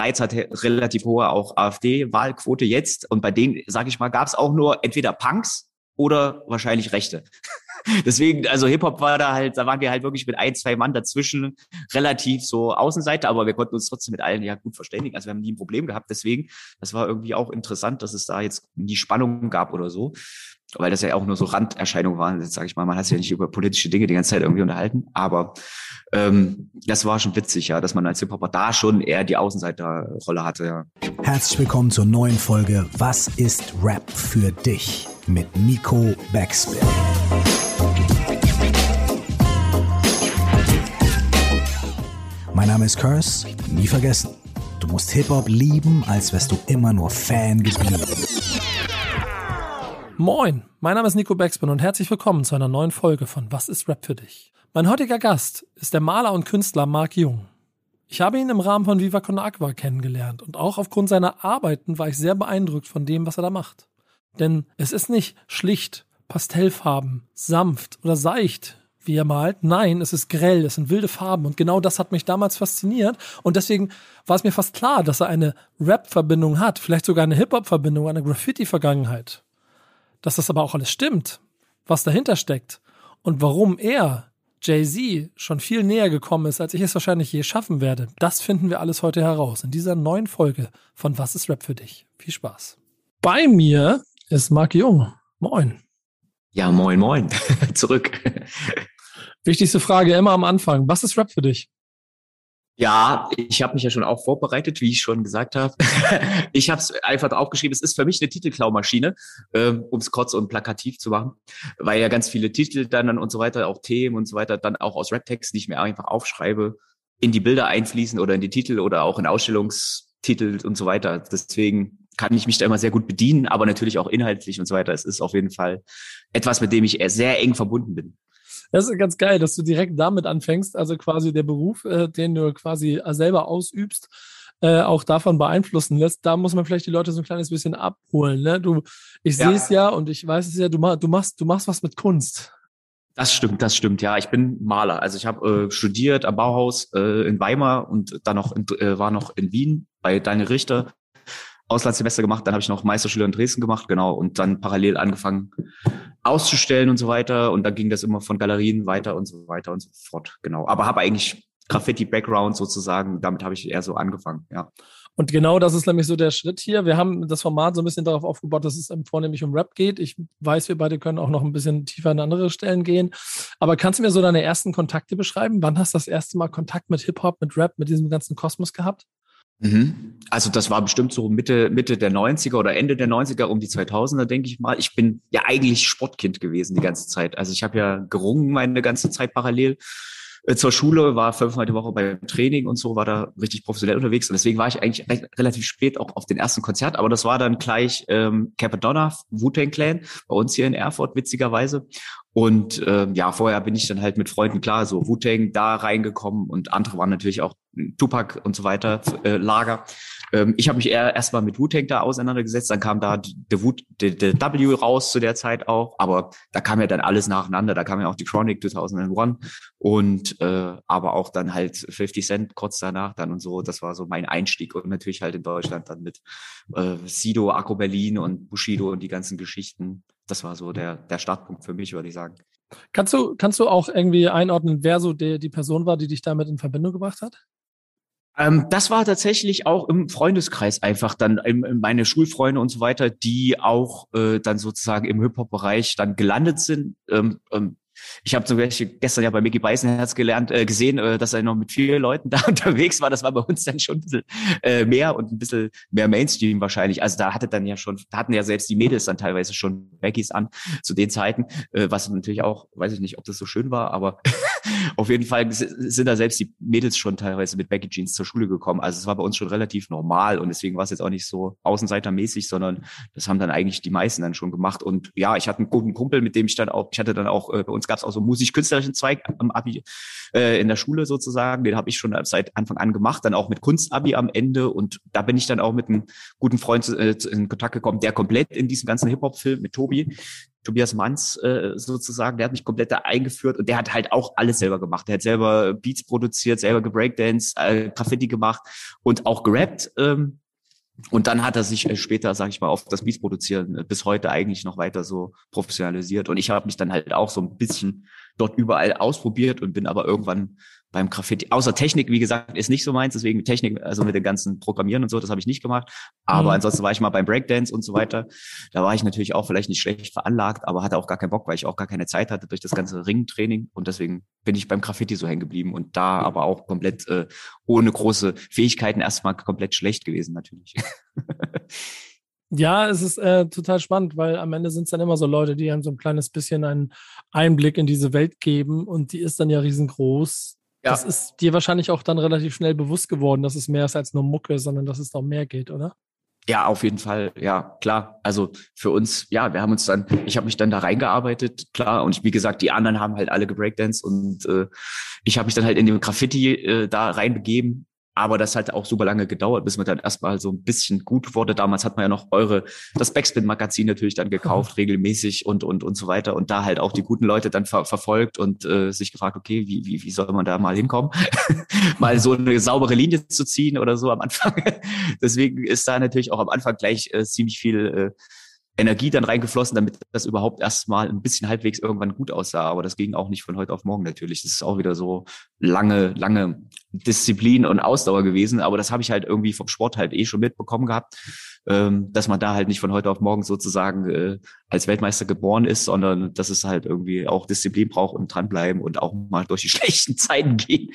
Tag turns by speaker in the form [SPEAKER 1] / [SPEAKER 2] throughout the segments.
[SPEAKER 1] Greiz hat relativ hohe auch AfD-Wahlquote jetzt. Und bei denen, sage ich mal, gab es auch nur entweder Punks oder wahrscheinlich Rechte. Deswegen, also Hip-Hop war da halt, da waren wir halt wirklich mit ein, zwei Mann dazwischen relativ so Außenseite, aber wir konnten uns trotzdem mit allen ja gut verständigen. Also wir haben nie ein Problem gehabt. Deswegen, das war irgendwie auch interessant, dass es da jetzt nie Spannungen gab oder so. Weil das ja auch nur so Randerscheinungen waren, jetzt sage ich mal, man hat sich ja nicht über politische Dinge die ganze Zeit irgendwie unterhalten, aber ähm, das war schon witzig, ja, dass man als Hip-Hopper da schon eher die Außenseiterrolle hatte, ja.
[SPEAKER 2] Herzlich willkommen zur neuen Folge Was ist Rap für dich? mit Nico Backspin. Mein Name ist Curse, nie vergessen. Du musst Hip-Hop lieben, als wärst du immer nur Fan geblieben.
[SPEAKER 3] Moin, mein Name ist Nico Backspin und herzlich willkommen zu einer neuen Folge von Was ist Rap für dich? Mein heutiger Gast ist der Maler und Künstler Marc Jung. Ich habe ihn im Rahmen von Viva Con Aqua kennengelernt und auch aufgrund seiner Arbeiten war ich sehr beeindruckt von dem, was er da macht. Denn es ist nicht schlicht, pastellfarben, sanft oder seicht, wie er malt. Nein, es ist grell, es sind wilde Farben und genau das hat mich damals fasziniert und deswegen war es mir fast klar, dass er eine Rap-Verbindung hat, vielleicht sogar eine Hip-Hop-Verbindung, eine Graffiti-Vergangenheit. Dass das aber auch alles stimmt, was dahinter steckt und warum er, Jay-Z, schon viel näher gekommen ist, als ich es wahrscheinlich je schaffen werde, das finden wir alles heute heraus in dieser neuen Folge von Was ist Rap für dich? Viel Spaß. Bei mir ist Marc Jung. Moin.
[SPEAKER 1] Ja, moin, moin. Zurück.
[SPEAKER 3] Wichtigste Frage immer am Anfang. Was ist Rap für dich?
[SPEAKER 1] Ja, ich habe mich ja schon auch vorbereitet, wie ich schon gesagt habe. ich habe es einfach aufgeschrieben, es ist für mich eine Titelklaumaschine, ähm, um es kurz und plakativ zu machen, weil ja ganz viele Titel dann und so weiter, auch Themen und so weiter, dann auch aus Rap-Texten, die ich mir einfach aufschreibe, in die Bilder einfließen oder in die Titel oder auch in Ausstellungstitel und so weiter. Deswegen kann ich mich da immer sehr gut bedienen, aber natürlich auch inhaltlich und so weiter. Es ist auf jeden Fall etwas, mit dem ich sehr eng verbunden bin.
[SPEAKER 3] Das ist ganz geil, dass du direkt damit anfängst, also quasi der Beruf, äh, den du quasi selber ausübst, äh, auch davon beeinflussen lässt. Da muss man vielleicht die Leute so ein kleines bisschen abholen. Ne? Du, ich ja. sehe es ja und ich weiß es ja, du, du, machst, du machst was mit Kunst.
[SPEAKER 1] Das stimmt, das stimmt. Ja, ich bin Maler. Also ich habe äh, studiert am Bauhaus äh, in Weimar und dann noch in, äh, war noch in Wien bei Daniel Richter Auslandssemester gemacht, dann habe ich noch Meisterschüler in Dresden gemacht, genau, und dann parallel angefangen auszustellen und so weiter. Und dann ging das immer von Galerien weiter und so weiter und so fort, genau. Aber habe eigentlich Graffiti-Background sozusagen, damit habe ich eher so angefangen, ja.
[SPEAKER 3] Und genau das ist nämlich so der Schritt hier. Wir haben das Format so ein bisschen darauf aufgebaut, dass es vornehmlich um Rap geht. Ich weiß, wir beide können auch noch ein bisschen tiefer in andere Stellen gehen. Aber kannst du mir so deine ersten Kontakte beschreiben? Wann hast du das erste Mal Kontakt mit Hip-Hop, mit Rap, mit diesem ganzen Kosmos gehabt?
[SPEAKER 1] Mhm. Also das war bestimmt so Mitte, Mitte der 90er oder Ende der 90er, um die 2000er, denke ich mal. Ich bin ja eigentlich Sportkind gewesen die ganze Zeit. Also ich habe ja gerungen meine ganze Zeit parallel äh, zur Schule, war fünfmal die Woche beim Training und so, war da richtig professionell unterwegs. Und deswegen war ich eigentlich recht, relativ spät auch auf den ersten Konzert. Aber das war dann gleich ähm, Capadonna, Wu-Tang Clan, bei uns hier in Erfurt, witzigerweise. Und ähm, ja, vorher bin ich dann halt mit Freunden, klar, so Wu-Tang da reingekommen und andere waren natürlich auch Tupac und so weiter, äh, Lager. Ähm, ich habe mich eher erstmal mit Wu-Tang da auseinandergesetzt, dann kam da der W raus zu der Zeit auch, aber da kam ja dann alles nacheinander, da kam ja auch die Chronic 2001 und äh, aber auch dann halt 50 Cent kurz danach dann und so, das war so mein Einstieg und natürlich halt in Deutschland dann mit äh, Sido, Akko Berlin und Bushido und die ganzen Geschichten das war so der, der Startpunkt für mich, würde ich sagen.
[SPEAKER 3] Kannst du, kannst du auch irgendwie einordnen, wer so die, die Person war, die dich damit in Verbindung gebracht hat?
[SPEAKER 1] Ähm, das war tatsächlich auch im Freundeskreis einfach dann im, meine Schulfreunde und so weiter, die auch äh, dann sozusagen im Hip-Hop-Bereich dann gelandet sind. Ähm, ähm, ich habe zum Beispiel gestern ja bei Mickey Beißenherz gelernt, äh, gesehen, äh, dass er noch mit vielen Leuten da unterwegs war. Das war bei uns dann schon ein bisschen äh, mehr und ein bisschen mehr Mainstream wahrscheinlich. Also da hatte dann ja schon, hatten ja selbst die Mädels dann teilweise schon Beckys an zu den Zeiten, äh, was natürlich auch, weiß ich nicht, ob das so schön war, aber auf jeden Fall sind da selbst die Mädels schon teilweise mit Becky Jeans zur Schule gekommen. Also es war bei uns schon relativ normal und deswegen war es jetzt auch nicht so außenseitermäßig, sondern das haben dann eigentlich die meisten dann schon gemacht. Und ja, ich hatte einen guten Kumpel, mit dem ich dann auch, ich hatte dann auch äh, bei uns gab es auch so musisch-künstlerischen Zweig am Abi äh, in der Schule sozusagen. Den habe ich schon seit Anfang an gemacht, dann auch mit Kunstabi am Ende. Und da bin ich dann auch mit einem guten Freund äh, in Kontakt gekommen, der komplett in diesem ganzen Hip-Hop-Film mit Tobi, Tobias Manns äh, sozusagen, der hat mich komplett da eingeführt und der hat halt auch alles selber gemacht. Der hat selber Beats produziert, selber gebreakdance, äh, Graffiti gemacht und auch gerappt. Ähm, und dann hat er sich äh, später, sage ich mal, auf das Beats produzieren äh, bis heute eigentlich noch weiter so professionalisiert. Und ich habe mich dann halt auch so ein bisschen dort überall ausprobiert und bin aber irgendwann beim Graffiti, außer Technik, wie gesagt, ist nicht so meins, deswegen Technik, also mit dem ganzen Programmieren und so, das habe ich nicht gemacht. Aber mhm. ansonsten war ich mal beim Breakdance und so weiter. Da war ich natürlich auch vielleicht nicht schlecht veranlagt, aber hatte auch gar keinen Bock, weil ich auch gar keine Zeit hatte durch das ganze Ringtraining. Und deswegen bin ich beim Graffiti so hängen geblieben und da aber auch komplett äh, ohne große Fähigkeiten erstmal komplett schlecht gewesen, natürlich.
[SPEAKER 3] Ja, es ist äh, total spannend, weil am Ende sind es dann immer so Leute, die einem so ein kleines bisschen einen Einblick in diese Welt geben und die ist dann ja riesengroß. Ja. Das ist dir wahrscheinlich auch dann relativ schnell bewusst geworden, dass es mehr ist als nur Mucke, sondern dass es auch mehr geht, oder?
[SPEAKER 1] Ja, auf jeden Fall, ja, klar. Also für uns, ja, wir haben uns dann, ich habe mich dann da reingearbeitet, klar. Und wie gesagt, die anderen haben halt alle gebreakdance und äh, ich habe mich dann halt in dem Graffiti äh, da reinbegeben aber das hat auch super lange gedauert, bis man dann erstmal so ein bisschen gut wurde. Damals hat man ja noch eure, das Backspin-Magazin natürlich dann gekauft, mhm. regelmäßig und, und, und so weiter. Und da halt auch die guten Leute dann ver verfolgt und äh, sich gefragt, okay, wie, wie, wie soll man da mal hinkommen? mal so eine saubere Linie zu ziehen oder so am Anfang. Deswegen ist da natürlich auch am Anfang gleich äh, ziemlich viel äh, Energie dann reingeflossen, damit das überhaupt erstmal ein bisschen halbwegs irgendwann gut aussah. Aber das ging auch nicht von heute auf morgen natürlich. Das ist auch wieder so lange, lange Disziplin und Ausdauer gewesen. Aber das habe ich halt irgendwie vom Sport halt eh schon mitbekommen gehabt, ähm, dass man da halt nicht von heute auf morgen sozusagen äh, als Weltmeister geboren ist, sondern dass es halt irgendwie auch Disziplin braucht und dranbleiben und auch mal durch die schlechten Zeiten gehen.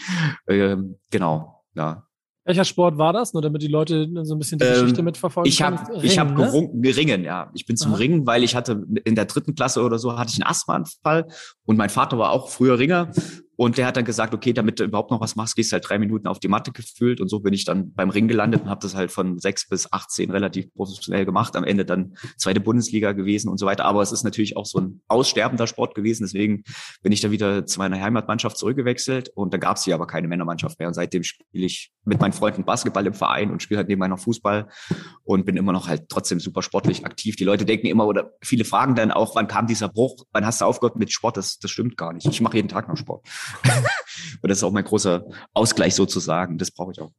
[SPEAKER 1] Ähm, genau, ja.
[SPEAKER 3] Welcher Sport war das? Nur damit die Leute so ein bisschen die ähm, Geschichte mitverfolgen.
[SPEAKER 1] Ich habe ich hab ne? geringen, ja. Ich bin zum Aha. Ringen, weil ich hatte in der dritten Klasse oder so hatte ich einen Asthmaanfall und mein Vater war auch früher Ringer und der hat dann gesagt, okay, damit du überhaupt noch was machst, gehst halt drei Minuten auf die Matte gefühlt. Und so bin ich dann beim Ring gelandet und habe das halt von sechs bis 18 relativ professionell gemacht. Am Ende dann zweite Bundesliga gewesen und so weiter. Aber es ist natürlich auch so ein aussterbender Sport gewesen. Deswegen bin ich da wieder zu meiner Heimatmannschaft zurückgewechselt. Und da gab es hier aber keine Männermannschaft mehr. Und seitdem spiele ich mit meinen Freunden Basketball im Verein und spiele halt nebenbei noch Fußball und bin immer noch halt trotzdem super sportlich aktiv. Die Leute denken immer oder viele fragen dann auch, wann kam dieser Bruch? Wann hast du aufgehört mit Sport? Das, das stimmt gar nicht. Ich mache jeden Tag noch Sport. Und das ist auch mein großer Ausgleich sozusagen. Das brauche ich auch.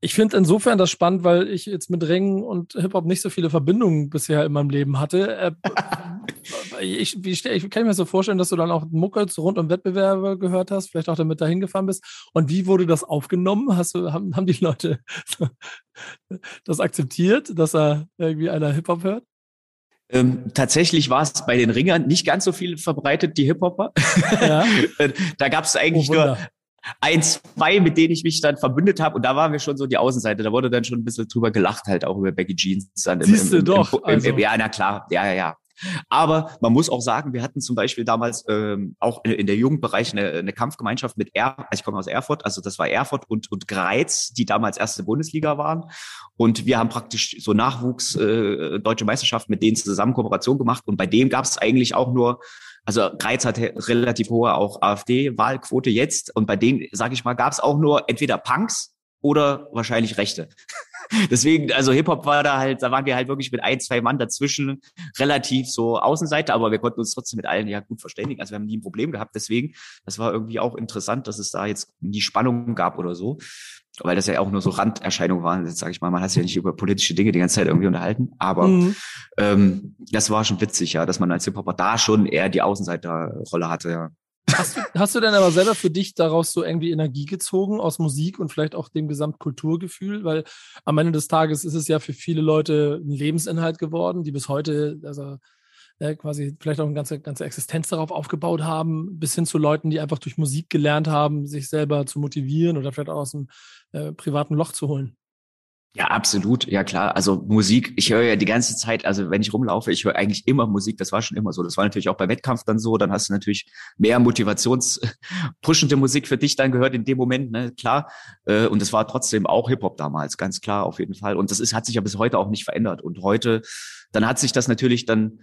[SPEAKER 3] Ich finde insofern das spannend, weil ich jetzt mit Ringen und Hip-Hop nicht so viele Verbindungen bisher in meinem Leben hatte. Äh, ich, ich, ich, kann mir so vorstellen, dass du dann auch Mucke rund um Wettbewerbe gehört hast, vielleicht auch damit dahin gefahren bist. Und wie wurde das aufgenommen? Hast du, haben, haben die Leute das akzeptiert, dass er irgendwie einer Hip-Hop hört?
[SPEAKER 1] Ähm, tatsächlich war es bei den Ringern nicht ganz so viel verbreitet, die Hip-Hopper. Ja. da gab es eigentlich oh, nur ein, zwei, mit denen ich mich dann verbündet habe. Und da waren wir schon so die Außenseite. Da wurde dann schon ein bisschen drüber gelacht, halt auch über Becky Jeans. Dann
[SPEAKER 3] Siehst im, im, du doch. Im,
[SPEAKER 1] also. Ja, na klar. Ja, ja, ja. Aber man muss auch sagen, wir hatten zum Beispiel damals ähm, auch in, in der Jugendbereich eine, eine Kampfgemeinschaft mit Er, also ich komme aus Erfurt, also das war Erfurt und, und Greiz, die damals erste Bundesliga waren. Und wir haben praktisch so Nachwuchs äh, deutsche Meisterschaft mit denen zusammen Kooperation gemacht. Und bei dem gab es eigentlich auch nur also Greiz hat relativ hohe auch AfD-Wahlquote jetzt. Und bei denen, sage ich mal, gab es auch nur entweder Punks oder wahrscheinlich Rechte. Deswegen, also Hip-Hop war da halt, da waren wir halt wirklich mit ein, zwei Mann dazwischen relativ so Außenseite, aber wir konnten uns trotzdem mit allen ja gut verständigen. Also wir haben nie ein Problem gehabt. Deswegen, das war irgendwie auch interessant, dass es da jetzt nie Spannungen gab oder so. Weil das ja auch nur so Randerscheinungen waren, jetzt sage ich mal, man hat sich ja nicht über politische Dinge die ganze Zeit irgendwie unterhalten. Aber mhm. ähm, das war schon witzig, ja, dass man als Hip-Hopper da schon eher die Außenseiterrolle hatte, ja.
[SPEAKER 3] Hast du, hast du denn aber selber für dich daraus so irgendwie Energie gezogen aus Musik und vielleicht auch dem Gesamtkulturgefühl? Weil am Ende des Tages ist es ja für viele Leute ein Lebensinhalt geworden, die bis heute also, äh, quasi vielleicht auch eine ganze, ganze Existenz darauf aufgebaut haben, bis hin zu Leuten, die einfach durch Musik gelernt haben, sich selber zu motivieren oder vielleicht auch aus einem äh, privaten Loch zu holen.
[SPEAKER 1] Ja, absolut. Ja, klar. Also Musik, ich höre ja die ganze Zeit, also wenn ich rumlaufe, ich höre eigentlich immer Musik. Das war schon immer so. Das war natürlich auch bei Wettkampf dann so. Dann hast du natürlich mehr motivationspushende Musik für dich dann gehört in dem Moment, ne, klar. Äh, und es war trotzdem auch Hip-Hop damals, ganz klar, auf jeden Fall. Und das ist, hat sich ja bis heute auch nicht verändert. Und heute, dann hat sich das natürlich dann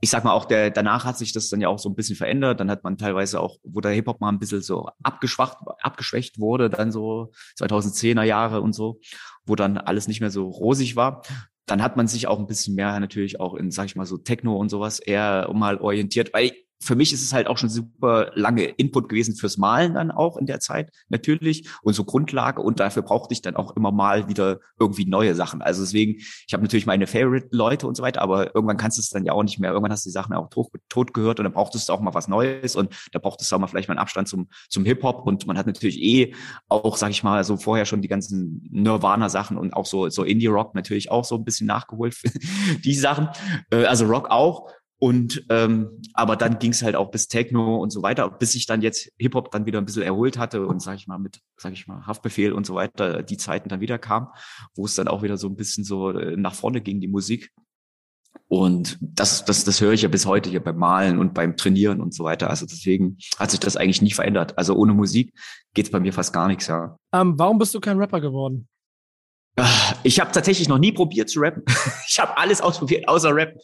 [SPEAKER 1] ich sag mal auch, der, danach hat sich das dann ja auch so ein bisschen verändert. Dann hat man teilweise auch, wo der Hip-Hop mal ein bisschen so abgeschwacht, abgeschwächt wurde, dann so 2010er Jahre und so, wo dann alles nicht mehr so rosig war. dann hat man sich auch ein bisschen mehr natürlich auch in, sag ich mal, so Techno und sowas eher mal orientiert, weil für mich ist es halt auch schon super lange Input gewesen fürs Malen dann auch in der Zeit natürlich und so Grundlage und dafür brauchte ich dann auch immer mal wieder irgendwie neue Sachen. Also deswegen, ich habe natürlich meine Favorite-Leute und so weiter, aber irgendwann kannst du es dann ja auch nicht mehr. Irgendwann hast du die Sachen auch tot, tot gehört und dann brauchtest du auch mal was Neues und da brauchtest du auch mal vielleicht mal einen Abstand zum, zum Hip-Hop und man hat natürlich eh auch, sag ich mal, so vorher schon die ganzen Nirvana-Sachen und auch so, so Indie-Rock natürlich auch so ein bisschen nachgeholt. die Sachen, äh, also Rock auch. Und ähm, aber dann ging es halt auch bis Techno und so weiter, bis ich dann jetzt Hip-Hop dann wieder ein bisschen erholt hatte und sag ich mal mit, sag ich mal, Haftbefehl und so weiter, die Zeiten dann wieder kam, wo es dann auch wieder so ein bisschen so äh, nach vorne ging, die Musik. Und das, das, das höre ich ja bis heute hier beim Malen und beim Trainieren und so weiter. Also deswegen hat sich das eigentlich nie verändert. Also ohne Musik geht's bei mir fast gar nichts, ja.
[SPEAKER 3] Ähm, warum bist du kein Rapper geworden?
[SPEAKER 1] Ich habe tatsächlich noch nie probiert zu rappen. Ich habe alles ausprobiert, außer Rap.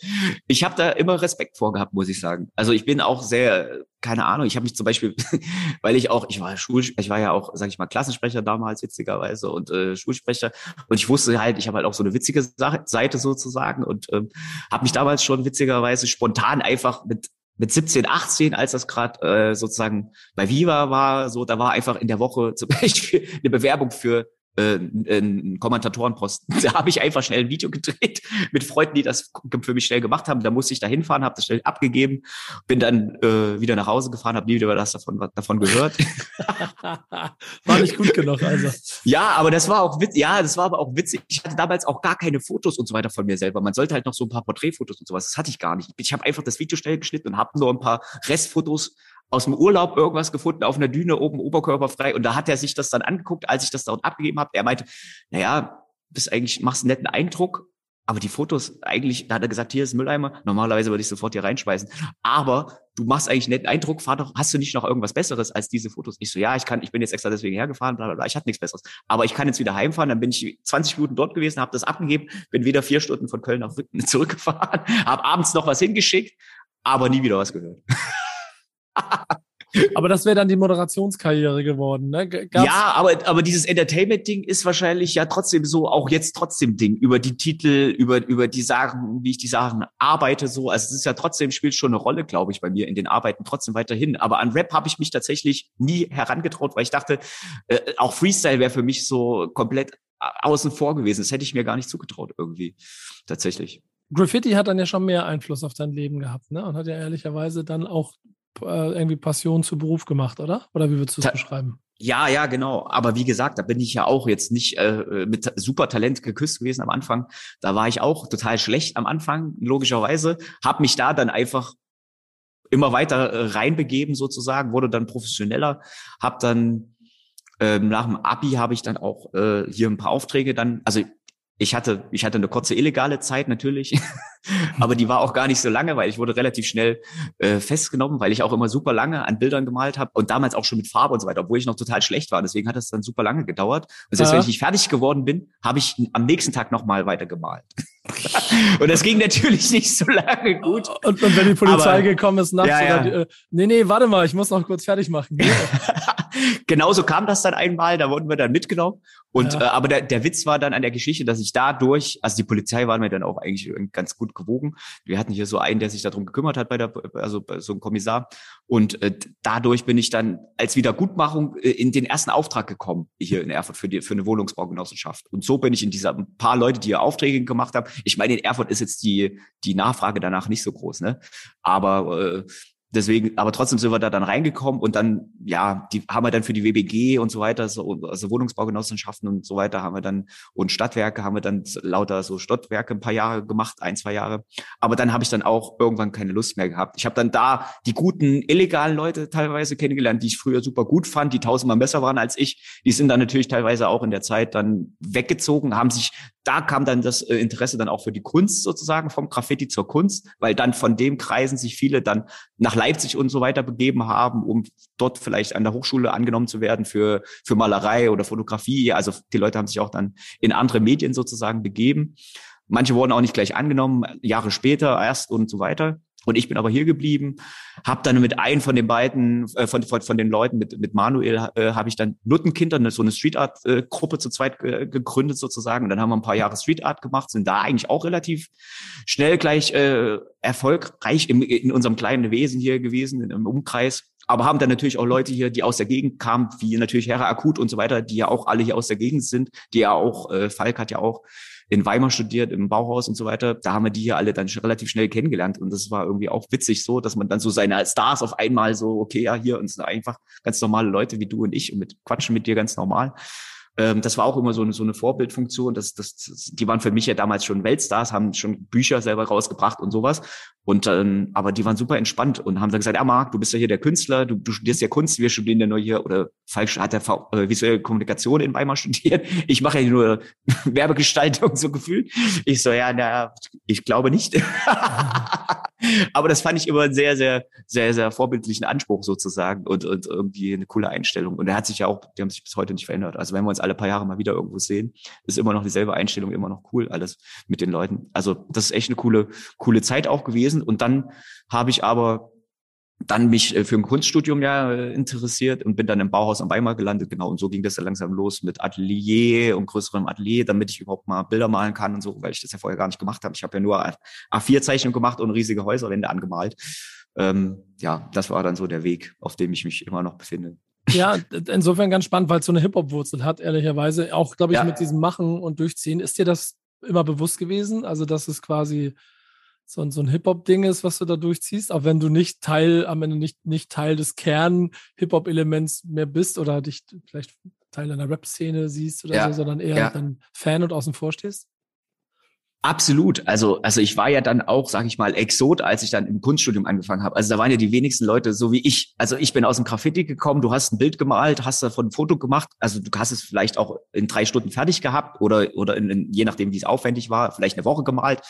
[SPEAKER 1] Ich habe da immer Respekt vor gehabt, muss ich sagen. Also ich bin auch sehr, keine Ahnung, ich habe mich zum Beispiel, weil ich auch, ich war Schul, ich war ja auch, sage ich mal, Klassensprecher damals witzigerweise und äh, Schulsprecher und ich wusste halt, ich habe halt auch so eine witzige Seite sozusagen und ähm, habe mich damals schon witzigerweise spontan einfach mit mit 17, 18, als das gerade äh, sozusagen bei Viva war, so da war einfach in der Woche zum Beispiel eine Bewerbung für äh, einen Kommentatorenposten. Da habe ich einfach schnell ein Video gedreht mit Freunden, die das für mich schnell gemacht haben. Da musste ich da hinfahren, habe das schnell abgegeben, bin dann äh, wieder nach Hause gefahren, habe nie wieder was davon, davon gehört.
[SPEAKER 3] war nicht gut genug, also.
[SPEAKER 1] Ja, aber das war auch witzig. Ja, das war aber auch witzig. Ich hatte damals auch gar keine Fotos und so weiter von mir selber. Man sollte halt noch so ein paar Porträtfotos und sowas. Das hatte ich gar nicht. Ich habe einfach das Video schnell geschnitten und habe nur ein paar Restfotos aus dem Urlaub irgendwas gefunden auf einer Düne oben oberkörperfrei und da hat er sich das dann angeguckt, als ich das dort abgegeben habe. Er meinte, naja, bist eigentlich machst einen netten Eindruck, aber die Fotos eigentlich, da hat er gesagt, hier ist ein Mülleimer. Normalerweise würde ich sofort hier reinschmeißen. Aber du machst eigentlich einen netten Eindruck. Fahr doch, hast du nicht noch irgendwas Besseres als diese Fotos? Ich so, ja, ich kann, ich bin jetzt extra deswegen hergefahren, bla, bla, bla. Ich hatte nichts Besseres. Aber ich kann jetzt wieder heimfahren. Dann bin ich 20 Minuten dort gewesen, habe das abgegeben, bin wieder vier Stunden von Köln nach Rücken zurückgefahren, habe abends noch was hingeschickt, aber nie wieder was gehört.
[SPEAKER 3] Aber das wäre dann die Moderationskarriere geworden, ne?
[SPEAKER 1] Gab's ja, aber, aber dieses Entertainment-Ding ist wahrscheinlich ja trotzdem so, auch jetzt trotzdem Ding, über die Titel, über, über die Sachen, wie ich die Sachen arbeite, so. Also es ist ja trotzdem, spielt schon eine Rolle, glaube ich, bei mir in den Arbeiten trotzdem weiterhin. Aber an Rap habe ich mich tatsächlich nie herangetraut, weil ich dachte, äh, auch Freestyle wäre für mich so komplett außen vor gewesen. Das hätte ich mir gar nicht zugetraut, irgendwie. Tatsächlich.
[SPEAKER 3] Graffiti hat dann ja schon mehr Einfluss auf dein Leben gehabt, ne? Und hat ja ehrlicherweise dann auch äh, irgendwie Passion zu Beruf gemacht, oder? Oder wie würdest du es beschreiben?
[SPEAKER 1] Ja, ja, genau. Aber wie gesagt, da bin ich ja auch jetzt nicht äh, mit super Talent geküsst gewesen am Anfang. Da war ich auch total schlecht am Anfang, logischerweise. Hab mich da dann einfach immer weiter äh, reinbegeben sozusagen, wurde dann professioneller, hab dann ähm, nach dem Abi habe ich dann auch äh, hier ein paar Aufträge dann, also ich hatte, ich hatte eine kurze illegale Zeit natürlich, aber die war auch gar nicht so lange, weil ich wurde relativ schnell äh, festgenommen, weil ich auch immer super lange an Bildern gemalt habe und damals auch schon mit Farbe und so weiter, obwohl ich noch total schlecht war. Deswegen hat es dann super lange gedauert. Und selbst ja. wenn ich nicht fertig geworden bin, habe ich am nächsten Tag nochmal weiter gemalt. und das ging natürlich nicht so lange gut.
[SPEAKER 3] Und, und wenn die Polizei aber, gekommen ist nachts, ja, ja. Oder, äh, nee, nee, warte mal, ich muss noch kurz fertig machen.
[SPEAKER 1] Genauso kam das dann einmal, da wurden wir dann mitgenommen. Und ja. äh, aber der, der Witz war dann an der Geschichte, dass ich dadurch, also die Polizei war mir dann auch eigentlich ganz gut gewogen. Wir hatten hier so einen, der sich darum gekümmert hat bei der, also bei so ein Kommissar. Und äh, dadurch bin ich dann als Wiedergutmachung äh, in den ersten Auftrag gekommen hier in Erfurt für die für eine Wohnungsbaugenossenschaft. Und so bin ich in dieser ein paar Leute, die hier Aufträge gemacht haben. Ich meine, in Erfurt ist jetzt die die Nachfrage danach nicht so groß, ne? Aber äh, deswegen, aber trotzdem sind wir da dann reingekommen und dann, ja, die haben wir dann für die WBG und so weiter, so, also Wohnungsbaugenossenschaften und so weiter haben wir dann und Stadtwerke haben wir dann lauter so Stadtwerke ein paar Jahre gemacht, ein, zwei Jahre. Aber dann habe ich dann auch irgendwann keine Lust mehr gehabt. Ich habe dann da die guten illegalen Leute teilweise kennengelernt, die ich früher super gut fand, die tausendmal besser waren als ich. Die sind dann natürlich teilweise auch in der Zeit dann weggezogen, haben sich da kam dann das äh, Interesse dann auch für die Kunst sozusagen vom Graffiti zur Kunst, weil dann von dem Kreisen sich viele dann nach Leipzig und so weiter begeben haben, um dort vielleicht an der Hochschule angenommen zu werden für, für Malerei oder Fotografie. Also die Leute haben sich auch dann in andere Medien sozusagen begeben. Manche wurden auch nicht gleich angenommen, Jahre später erst und so weiter. Und ich bin aber hier geblieben, habe dann mit einem von den beiden, äh, von, von, von den Leuten, mit, mit Manuel, äh, habe ich dann Nuttenkinder, so eine Street Art äh, zu zweit gegründet sozusagen. Und dann haben wir ein paar Jahre Street Art gemacht, sind da eigentlich auch relativ schnell gleich äh, erfolgreich im, in unserem kleinen Wesen hier gewesen, im Umkreis. Aber haben dann natürlich auch Leute hier, die aus der Gegend kamen, wie natürlich Herr Akut und so weiter, die ja auch alle hier aus der Gegend sind, die ja auch, äh, Falk hat ja auch in Weimar studiert, im Bauhaus und so weiter. Da haben wir die hier alle dann relativ schnell kennengelernt. Und das war irgendwie auch witzig so, dass man dann so seine Stars auf einmal so, okay, ja, hier uns sind einfach ganz normale Leute wie du und ich und mit quatschen mit dir ganz normal. Ähm, das war auch immer so eine, so eine Vorbildfunktion. Das, das, die waren für mich ja damals schon Weltstars, haben schon Bücher selber rausgebracht und sowas. Und ähm, aber die waren super entspannt und haben dann gesagt, ja Marc, du bist ja hier der Künstler, du, du studierst ja Kunst, wir studieren ja nur hier, oder falsch hat der äh, visuelle Kommunikation in Weimar studiert. Ich mache ja nur Werbegestaltung, so gefühlt. Ich so, ja, na, ich glaube nicht. aber das fand ich immer einen sehr, sehr, sehr, sehr vorbildlichen Anspruch sozusagen und, und irgendwie eine coole Einstellung. Und der hat sich ja auch, die haben sich bis heute nicht verändert. Also wenn wir uns alle paar Jahre mal wieder irgendwo sehen, ist immer noch dieselbe Einstellung, immer noch cool alles mit den Leuten. Also das ist echt eine coole, coole Zeit auch gewesen. Und dann habe ich aber dann mich äh, für ein Kunststudium ja äh, interessiert und bin dann im Bauhaus am Weimar gelandet. Genau, und so ging das dann langsam los mit Atelier und größerem Atelier, damit ich überhaupt mal Bilder malen kann und so, weil ich das ja vorher gar nicht gemacht habe. Ich habe ja nur A4-Zeichnung gemacht und riesige Häuserwände angemalt. Ähm, ja, das war dann so der Weg, auf dem ich mich immer noch befinde.
[SPEAKER 3] Ja, insofern ganz spannend, weil es so eine Hip-Hop-Wurzel hat, ehrlicherweise. Auch, glaube ich, ja. mit diesem Machen und Durchziehen. Ist dir das immer bewusst gewesen? Also, dass es quasi so, so ein Hip-Hop-Ding ist, was du da durchziehst, auch wenn du nicht Teil, am Ende nicht, nicht Teil des Kern-Hip-Hop-Elements mehr bist oder dich vielleicht Teil einer Rap-Szene siehst oder ja. so, sondern eher ja. dann Fan und außen vor stehst?
[SPEAKER 1] Absolut. Also, also ich war ja dann auch, sag ich mal, Exot, als ich dann im Kunststudium angefangen habe. Also da waren ja die wenigsten Leute so wie ich. Also ich bin aus dem Graffiti gekommen, du hast ein Bild gemalt, hast davon ein Foto gemacht. Also du hast es vielleicht auch in drei Stunden fertig gehabt oder, oder in, in, je nachdem, wie es aufwendig war, vielleicht eine Woche gemalt.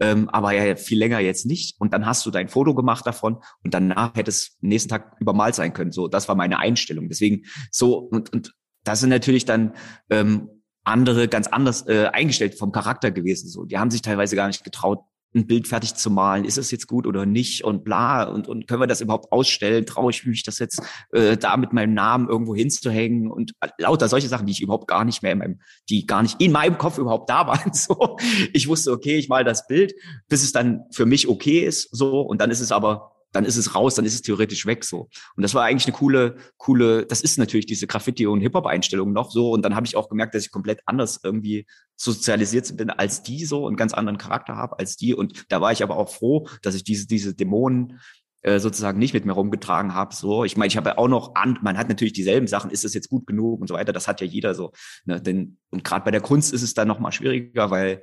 [SPEAKER 1] Ähm, aber ja, viel länger jetzt nicht. Und dann hast du dein Foto gemacht davon und danach hätte es nächsten Tag übermalt sein können. So, das war meine Einstellung. Deswegen so, und, und das sind natürlich dann ähm, andere ganz anders äh, eingestellt vom Charakter gewesen. So, die haben sich teilweise gar nicht getraut, ein Bild fertig zu malen. Ist es jetzt gut oder nicht? Und bla. Und, und können wir das überhaupt ausstellen? Traue ich mich das jetzt äh, da mit meinem Namen irgendwo hinzuhängen? Und lauter solche Sachen, die ich überhaupt gar nicht mehr in meinem, die gar nicht in meinem Kopf überhaupt da waren. So, ich wusste, okay, ich mal das Bild, bis es dann für mich okay ist. So, und dann ist es aber dann ist es raus, dann ist es theoretisch weg so. Und das war eigentlich eine coole, coole, das ist natürlich diese Graffiti- und Hip-Hop-Einstellung noch so. Und dann habe ich auch gemerkt, dass ich komplett anders irgendwie sozialisiert bin als die so und ganz anderen Charakter habe als die. Und da war ich aber auch froh, dass ich diese, diese Dämonen äh, sozusagen nicht mit mir rumgetragen habe. So, ich meine, ich habe ja auch noch an, man hat natürlich dieselben Sachen, ist es jetzt gut genug und so weiter. Das hat ja jeder so. Ne? Denn, und gerade bei der Kunst ist es dann noch mal schwieriger, weil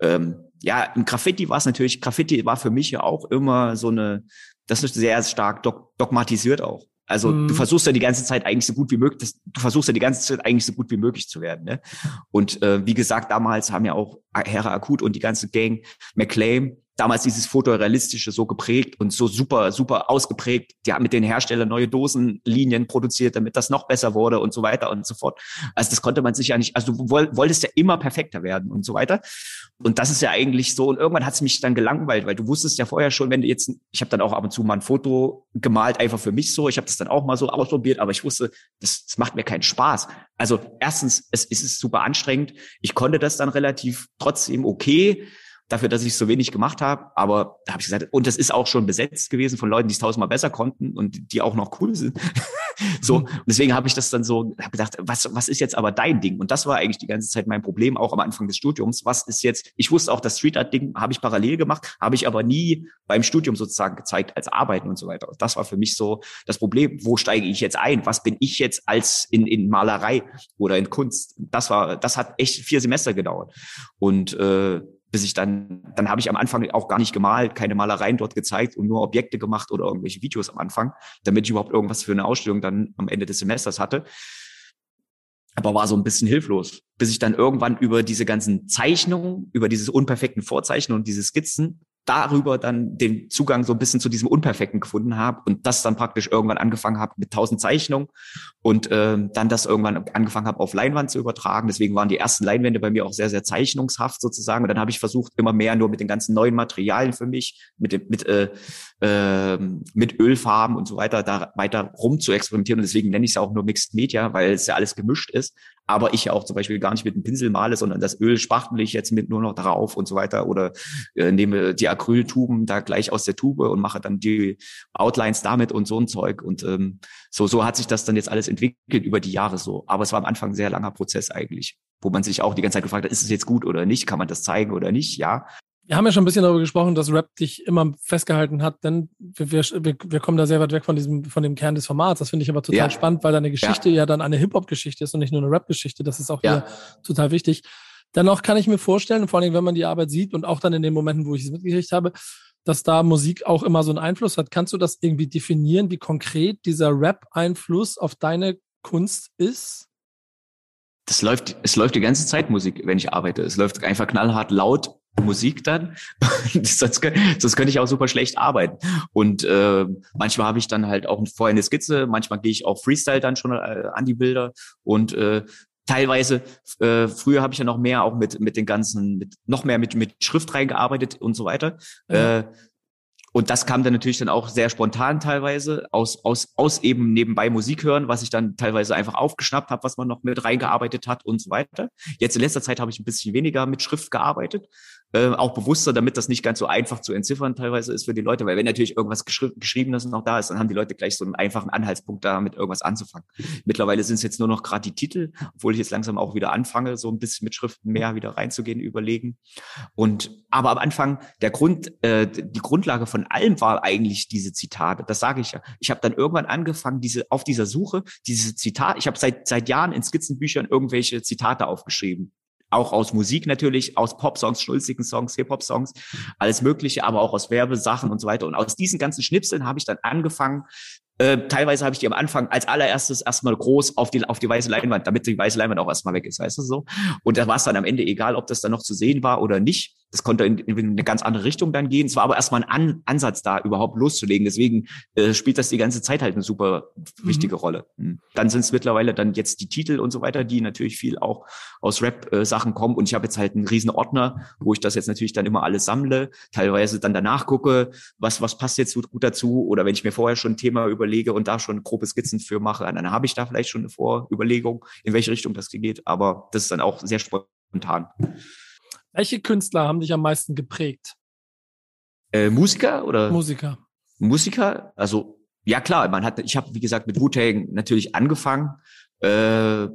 [SPEAKER 1] ähm, ja, im Graffiti war es natürlich, Graffiti war für mich ja auch immer so eine, das ist sehr stark dogmatisiert auch. Also mhm. du versuchst ja die ganze Zeit eigentlich so gut wie möglich, du versuchst ja die ganze Zeit eigentlich so gut wie möglich zu werden. Ne? Und äh, wie gesagt, damals haben ja auch Hera Akut und die ganze Gang McClaim damals dieses Fotorealistische so geprägt und so super, super ausgeprägt. Die haben mit den Herstellern neue Dosenlinien produziert, damit das noch besser wurde und so weiter und so fort. Also das konnte man sich ja nicht, also du wolltest ja immer perfekter werden und so weiter. Und das ist ja eigentlich so. Und irgendwann hat es mich dann gelangweilt, weil du wusstest ja vorher schon, wenn du jetzt, ich habe dann auch ab und zu mal ein Foto gemalt, einfach für mich so. Ich habe das dann auch mal so ausprobiert, aber ich wusste, das, das macht mir keinen Spaß. Also erstens, es, es ist super anstrengend. Ich konnte das dann relativ trotzdem okay dafür, dass ich so wenig gemacht habe. Aber da habe ich gesagt, und das ist auch schon besetzt gewesen von Leuten, die es tausendmal besser konnten und die auch noch cool sind. so, mhm. und deswegen habe ich das dann so hab gedacht, was, was ist jetzt aber dein Ding? Und das war eigentlich die ganze Zeit mein Problem, auch am Anfang des Studiums. Was ist jetzt, ich wusste auch, das Street Art-Ding habe ich parallel gemacht, habe ich aber nie beim Studium sozusagen gezeigt als Arbeiten und so weiter. Das war für mich so das Problem. Wo steige ich jetzt ein? Was bin ich jetzt als in, in Malerei oder in Kunst? Das war, das hat echt vier Semester gedauert. Und äh, bis ich dann, dann habe ich am Anfang auch gar nicht gemalt, keine Malereien dort gezeigt und nur Objekte gemacht oder irgendwelche Videos am Anfang, damit ich überhaupt irgendwas für eine Ausstellung dann am Ende des Semesters hatte. Aber war so ein bisschen hilflos, bis ich dann irgendwann über diese ganzen Zeichnungen, über dieses unperfekten Vorzeichnen und diese Skizzen darüber dann den Zugang so ein bisschen zu diesem Unperfekten gefunden habe und das dann praktisch irgendwann angefangen habe mit tausend Zeichnungen und äh, dann das irgendwann angefangen habe auf Leinwand zu übertragen. Deswegen waren die ersten Leinwände bei mir auch sehr, sehr zeichnungshaft sozusagen. Und dann habe ich versucht, immer mehr nur mit den ganzen neuen Materialien für mich, mit mit, äh, äh, mit Ölfarben und so weiter, da weiter rum zu experimentieren. Und deswegen nenne ich es auch nur Mixed Media, weil es ja alles gemischt ist aber ich ja auch zum Beispiel gar nicht mit dem Pinsel male, sondern das Öl spachtel ich jetzt mit nur noch drauf und so weiter oder äh, nehme die Acryltuben da gleich aus der Tube und mache dann die Outlines damit und so ein Zeug und ähm, so so hat sich das dann jetzt alles entwickelt über die Jahre so. Aber es war am Anfang ein sehr langer Prozess eigentlich, wo man sich auch die ganze Zeit gefragt hat, ist es jetzt gut oder nicht, kann man das zeigen oder nicht? Ja,
[SPEAKER 3] wir haben ja schon ein bisschen darüber gesprochen, dass Rap dich immer festgehalten hat, denn wir, wir, wir kommen da sehr weit weg von diesem, von dem Kern des Formats. Das finde ich aber total ja. spannend, weil deine Geschichte ja, ja dann eine Hip-Hop-Geschichte ist und nicht nur eine Rap-Geschichte. Das ist auch ja. total wichtig. Dennoch kann ich mir vorstellen, vor allem wenn man die Arbeit sieht und auch dann in den Momenten, wo ich es mitgekriegt habe, dass da Musik auch immer so einen Einfluss hat. Kannst du das irgendwie definieren, wie konkret dieser Rap-Einfluss auf deine Kunst ist?
[SPEAKER 1] Das läuft, es läuft die ganze Zeit Musik, wenn ich arbeite. Es läuft einfach knallhart laut Musik dann. sonst, könnte ich auch super schlecht arbeiten. Und äh, manchmal habe ich dann halt auch vorher eine Skizze, manchmal gehe ich auch Freestyle dann schon äh, an die Bilder und äh, teilweise äh, früher habe ich ja noch mehr auch mit mit den ganzen mit noch mehr mit mit Schrift reingearbeitet und so weiter. Ja. Äh, und das kam dann natürlich dann auch sehr spontan teilweise aus, aus, aus eben nebenbei Musik hören, was ich dann teilweise einfach aufgeschnappt habe, was man noch mit reingearbeitet hat und so weiter. Jetzt in letzter Zeit habe ich ein bisschen weniger mit Schrift gearbeitet, äh, auch bewusster, damit das nicht ganz so einfach zu entziffern teilweise ist für die Leute, weil wenn natürlich irgendwas geschri Geschriebenes noch da ist, dann haben die Leute gleich so einen einfachen Anhaltspunkt da, mit irgendwas anzufangen. Mittlerweile sind es jetzt nur noch gerade die Titel, obwohl ich jetzt langsam auch wieder anfange, so ein bisschen mit Schriften mehr wieder reinzugehen, überlegen. Und aber am Anfang der Grund, äh, die Grundlage von allem war eigentlich diese Zitate. Das sage ich ja. Ich habe dann irgendwann angefangen, diese auf dieser Suche diese Zitate. Ich habe seit seit Jahren in Skizzenbüchern irgendwelche Zitate aufgeschrieben auch aus Musik natürlich, aus Pop-Songs, schnulzigen Songs, Hip-Hop-Songs, alles Mögliche, aber auch aus Werbesachen und so weiter. Und aus diesen ganzen Schnipseln habe ich dann angefangen, äh, teilweise habe ich die am Anfang als allererstes erstmal groß auf die, auf die weiße Leinwand, damit die weiße Leinwand auch erstmal weg ist, weißt du so. Und da war es dann am Ende egal, ob das dann noch zu sehen war oder nicht. Das konnte in, in eine ganz andere Richtung dann gehen. Es war aber erstmal ein An Ansatz da, überhaupt loszulegen. Deswegen äh, spielt das die ganze Zeit halt eine super mhm. wichtige Rolle. Mhm. Dann sind es mittlerweile dann jetzt die Titel und so weiter, die natürlich viel auch aus Rap-Sachen äh, kommen. Und ich habe jetzt halt einen riesen Ordner, wo ich das jetzt natürlich dann immer alles sammle, teilweise dann danach gucke, was, was passt jetzt gut dazu. Oder wenn ich mir vorher schon ein Thema überlege und da schon grobe Skizzen für mache, dann habe ich da vielleicht schon eine Vorüberlegung, in welche Richtung das geht. Aber das ist dann auch sehr spontan.
[SPEAKER 3] Welche Künstler haben dich am meisten geprägt?
[SPEAKER 1] Äh, Musiker oder?
[SPEAKER 3] Musiker.
[SPEAKER 1] Musiker, also ja klar, man hat, ich habe wie gesagt mit Wu-Tang natürlich angefangen. Äh,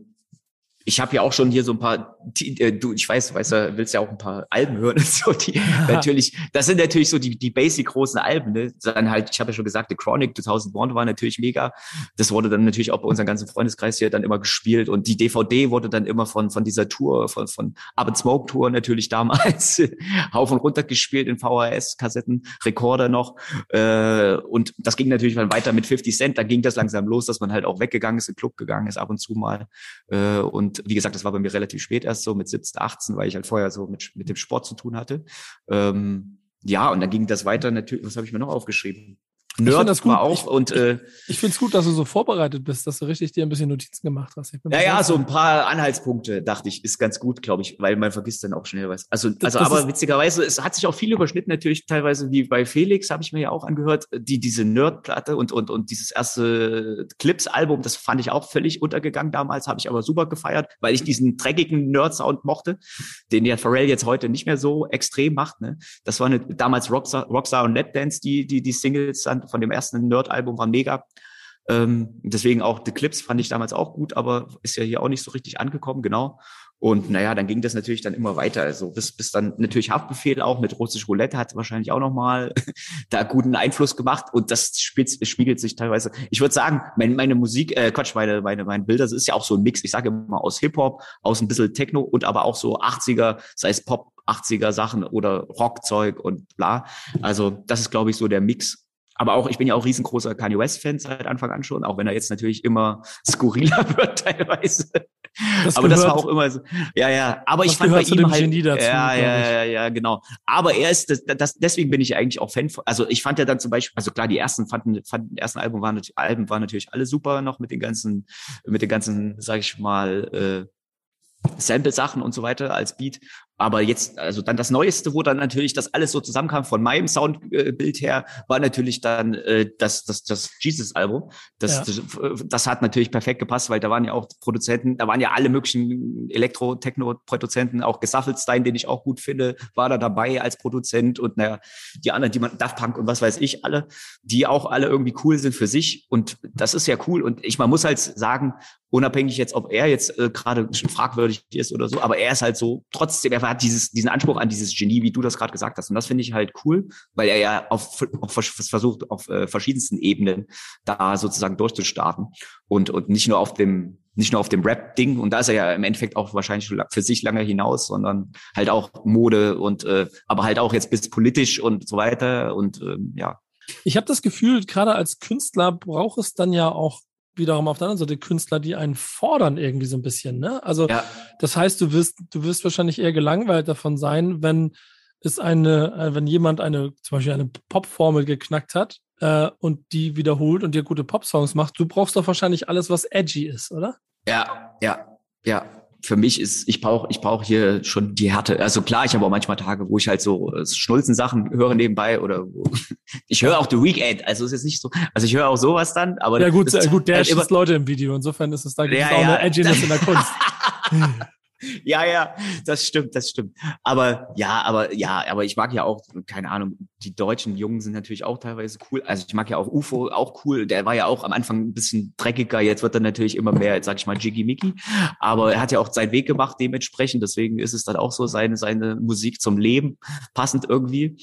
[SPEAKER 1] ich habe ja auch schon hier so ein paar, äh, du, ich weiß, du weißt, du willst ja auch ein paar Alben hören und so, die ja. natürlich, das sind natürlich so die, die basic großen Alben, ne? Dann halt, ich habe ja schon gesagt, The Chronic 2001 war natürlich mega. Das wurde dann natürlich auch bei unserem ganzen Freundeskreis hier dann immer gespielt und die DVD wurde dann immer von, von dieser Tour, von, von Up Smoke Tour natürlich damals rauf und runter gespielt in VHS-Kassetten, Rekorder noch. Äh, und das ging natürlich dann weiter mit 50 Cent, da ging das langsam los, dass man halt auch weggegangen ist, in den Club gegangen ist ab und zu mal. Äh, und wie gesagt, das war bei mir relativ spät erst so mit 17, 18, weil ich halt vorher so mit, mit dem Sport zu tun hatte. Ähm, ja, und dann ging das weiter natürlich, was habe ich mir noch aufgeschrieben?
[SPEAKER 3] Nerd das gut. war auch. Und, äh, ich, ich finde es gut, dass du so vorbereitet bist, dass du richtig dir ein bisschen Notizen gemacht hast.
[SPEAKER 1] Ja, ja, so ein paar Anhaltspunkte, dachte ich, ist ganz gut, glaube ich, weil man vergisst dann auch schnell was. Also, also aber witzigerweise, es hat sich auch viel überschnitten, natürlich teilweise wie bei Felix, habe ich mir ja auch angehört, die diese Nerd-Platte und, und, und dieses erste Clips-Album, das fand ich auch völlig untergegangen damals, habe ich aber super gefeiert, weil ich diesen dreckigen Nerd-Sound mochte, den ja Pharrell jetzt heute nicht mehr so extrem macht. Ne? Das war eine, damals Rockstar, Rockstar und Net Dance, die, die, die Singles dann von dem ersten Nerd-Album war mega. Ähm, deswegen auch The Clips fand ich damals auch gut, aber ist ja hier auch nicht so richtig angekommen, genau. Und naja, dann ging das natürlich dann immer weiter. Also bis, bis dann natürlich Haftbefehl auch mit Russisch Roulette hat wahrscheinlich auch nochmal da guten Einfluss gemacht. Und das spiegelt sich teilweise. Ich würde sagen, meine, meine Musik, äh, Quatsch, meine, meine, meine Bilder, das ist ja auch so ein Mix. Ich sage immer aus Hip-Hop, aus ein bisschen Techno und aber auch so 80er, sei es Pop, 80er Sachen oder Rockzeug und bla. Also das ist, glaube ich, so der Mix aber auch, ich bin ja auch riesengroßer Kanye West-Fan seit Anfang an schon, auch wenn er jetzt natürlich immer skurriler wird teilweise. Das aber gehört, das war auch immer so. Ja, ja. Aber ich fand bei ihm halt.
[SPEAKER 3] Genie dazu,
[SPEAKER 1] ja, ja, ja, ja, genau. Aber er ist das, das, deswegen bin ich eigentlich auch Fan von. Also ich fand ja dann zum Beispiel, also klar, die ersten fanden, fanden ersten Alben waren Alben waren natürlich alle super noch mit den ganzen, mit den ganzen, sag ich mal, äh, Sample-Sachen und so weiter als Beat. Aber jetzt, also dann das Neueste, wo dann natürlich das alles so zusammenkam von meinem Soundbild her, war natürlich dann äh, das, das, das Jesus-Album. Das, ja. das, das hat natürlich perfekt gepasst, weil da waren ja auch Produzenten, da waren ja alle möglichen Elektro-Techno-Produzenten, auch Gesaffelstein, den ich auch gut finde, war da dabei als Produzent und naja, die anderen, die man, Daft Punk und was weiß ich, alle, die auch alle irgendwie cool sind für sich. Und das ist ja cool. Und ich, man muss halt sagen, unabhängig jetzt, ob er jetzt äh, gerade fragwürdig ist oder so, aber er ist halt so, trotzdem, er hat dieses, diesen Anspruch an dieses Genie, wie du das gerade gesagt hast. Und das finde ich halt cool, weil er ja auf, auf versucht, auf äh, verschiedensten Ebenen da sozusagen durchzustarten und, und nicht nur auf dem nicht nur auf dem Rap-Ding, und da ist er ja im Endeffekt auch wahrscheinlich für sich lange hinaus, sondern halt auch Mode und äh, aber halt auch jetzt bis politisch und so weiter und ähm, ja.
[SPEAKER 3] Ich habe das Gefühl, gerade als Künstler braucht es dann ja auch wiederum auf der anderen Seite Künstler, die einen fordern irgendwie so ein bisschen. Ne? Also ja. das heißt, du wirst, du wirst wahrscheinlich eher gelangweilt davon sein, wenn es eine, äh, wenn jemand eine, zum Beispiel eine Popformel geknackt hat äh, und die wiederholt und dir gute Popsongs macht. Du brauchst doch wahrscheinlich alles, was edgy ist, oder?
[SPEAKER 1] Ja, ja, ja für mich ist, ich brauche ich brauch hier schon die Härte. Also klar, ich habe auch manchmal Tage, wo ich halt so äh, Schnulzen-Sachen höre nebenbei oder wo, ich höre auch The Weekend. Also ist jetzt nicht so, also ich höre auch sowas dann, aber.
[SPEAKER 3] Ja gut, gut der halt schießt Leute im Video. Insofern ist es da ja, auch ja. eine Edginess in der Kunst.
[SPEAKER 1] ja, ja, das stimmt, das stimmt. Aber ja, aber ja, aber ich mag ja auch, keine Ahnung, die deutschen Jungen sind natürlich auch teilweise cool. Also ich mag ja auch UFO, auch cool. Der war ja auch am Anfang ein bisschen dreckiger. Jetzt wird er natürlich immer mehr, sag ich mal, Jiggy Mickey. Aber er hat ja auch seinen Weg gemacht dementsprechend. Deswegen ist es dann auch so seine, seine Musik zum Leben passend irgendwie.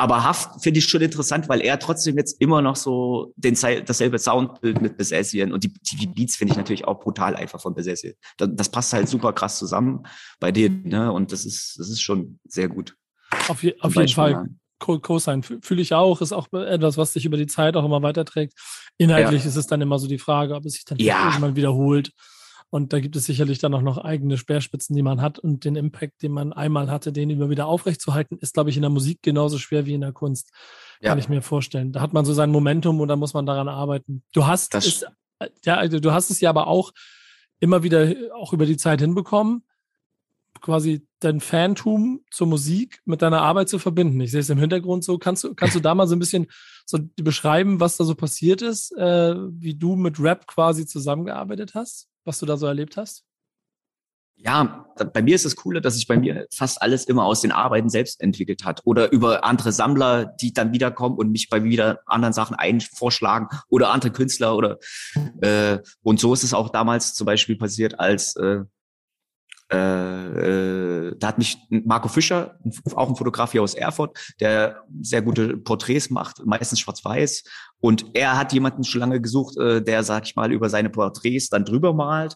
[SPEAKER 1] Aber Haft finde ich schon interessant, weil er trotzdem jetzt immer noch so den, dasselbe Soundbild mit Besessien und die, die Beats finde ich natürlich auch brutal einfach von Besessien. Das, das, passt halt super krass zusammen bei denen, ne? Und das ist, das ist schon sehr gut.
[SPEAKER 3] Auf, je, auf jeden Fall. Co-Sign fühle ich auch, ist auch etwas, was sich über die Zeit auch immer weiterträgt. Inhaltlich ja. ist es dann immer so die Frage, ob es sich dann ja. irgendwann wiederholt. Und da gibt es sicherlich dann auch noch eigene Speerspitzen, die man hat. Und den Impact, den man einmal hatte, den immer wieder aufrechtzuerhalten, ist, glaube ich, in der Musik genauso schwer wie in der Kunst. Ja. Kann ich mir vorstellen. Da hat man so sein Momentum und da muss man daran arbeiten. Du hast das es, ja, also du hast es ja aber auch immer wieder auch über die Zeit hinbekommen, quasi dein Fantum zur Musik mit deiner Arbeit zu verbinden. Ich sehe es im Hintergrund so. Kannst du, kannst du da mal so ein bisschen so beschreiben, was da so passiert ist, äh, wie du mit Rap quasi zusammengearbeitet hast? Was du da so erlebt hast?
[SPEAKER 1] Ja, bei mir ist das Coole, dass sich bei mir fast alles immer aus den Arbeiten selbst entwickelt hat oder über andere Sammler, die dann wiederkommen und mich bei wieder anderen Sachen ein vorschlagen oder andere Künstler oder äh, und so ist es auch damals zum Beispiel passiert, als äh, äh, äh, da hat mich Marco Fischer, auch ein Fotograf hier aus Erfurt, der sehr gute Porträts macht, meistens schwarz-weiß. Und er hat jemanden schon lange gesucht, äh, der, sag ich mal, über seine Porträts dann drüber malt,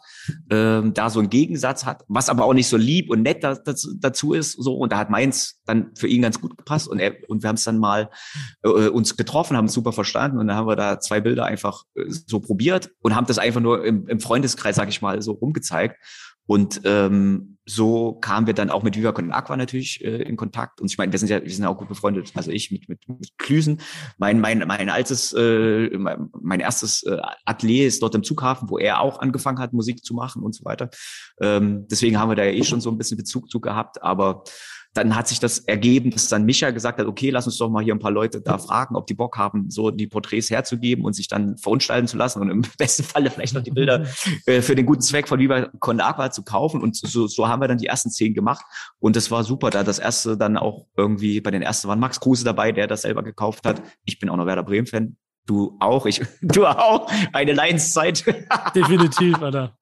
[SPEAKER 1] äh, da so einen Gegensatz hat, was aber auch nicht so lieb und nett da, dazu, dazu ist. So und da hat meins dann für ihn ganz gut gepasst und er und wir haben es dann mal äh, uns getroffen, haben es super verstanden und dann haben wir da zwei Bilder einfach äh, so probiert und haben das einfach nur im, im Freundeskreis, sag ich mal, so rumgezeigt. Und ähm, so kamen wir dann auch mit Viva Con Aqua natürlich äh, in Kontakt. Und ich meine, wir sind ja, wir sind ja auch gut befreundet. Also ich mit mit, mit Klüsen. Mein mein mein altes, äh, mein, mein erstes äh, Atelier ist dort im Zughafen, wo er auch angefangen hat, Musik zu machen und so weiter. Ähm, deswegen haben wir da ja eh schon so ein bisschen Bezug zu gehabt. Aber dann hat sich das ergeben, dass dann Micha gesagt hat, okay, lass uns doch mal hier ein paar Leute da fragen, ob die Bock haben, so die Porträts herzugeben und sich dann verunstalten zu lassen und im besten Falle vielleicht noch die Bilder äh, für den guten Zweck von Viva Con Aqua zu kaufen. Und so, so haben wir dann die ersten zehn gemacht. Und das war super, da das erste dann auch irgendwie, bei den ersten waren Max Kruse dabei, der das selber gekauft hat. Ich bin auch noch Werder Bremen-Fan. Du auch, ich, du auch. Eine Leidenszeit.
[SPEAKER 3] Definitiv, Alter.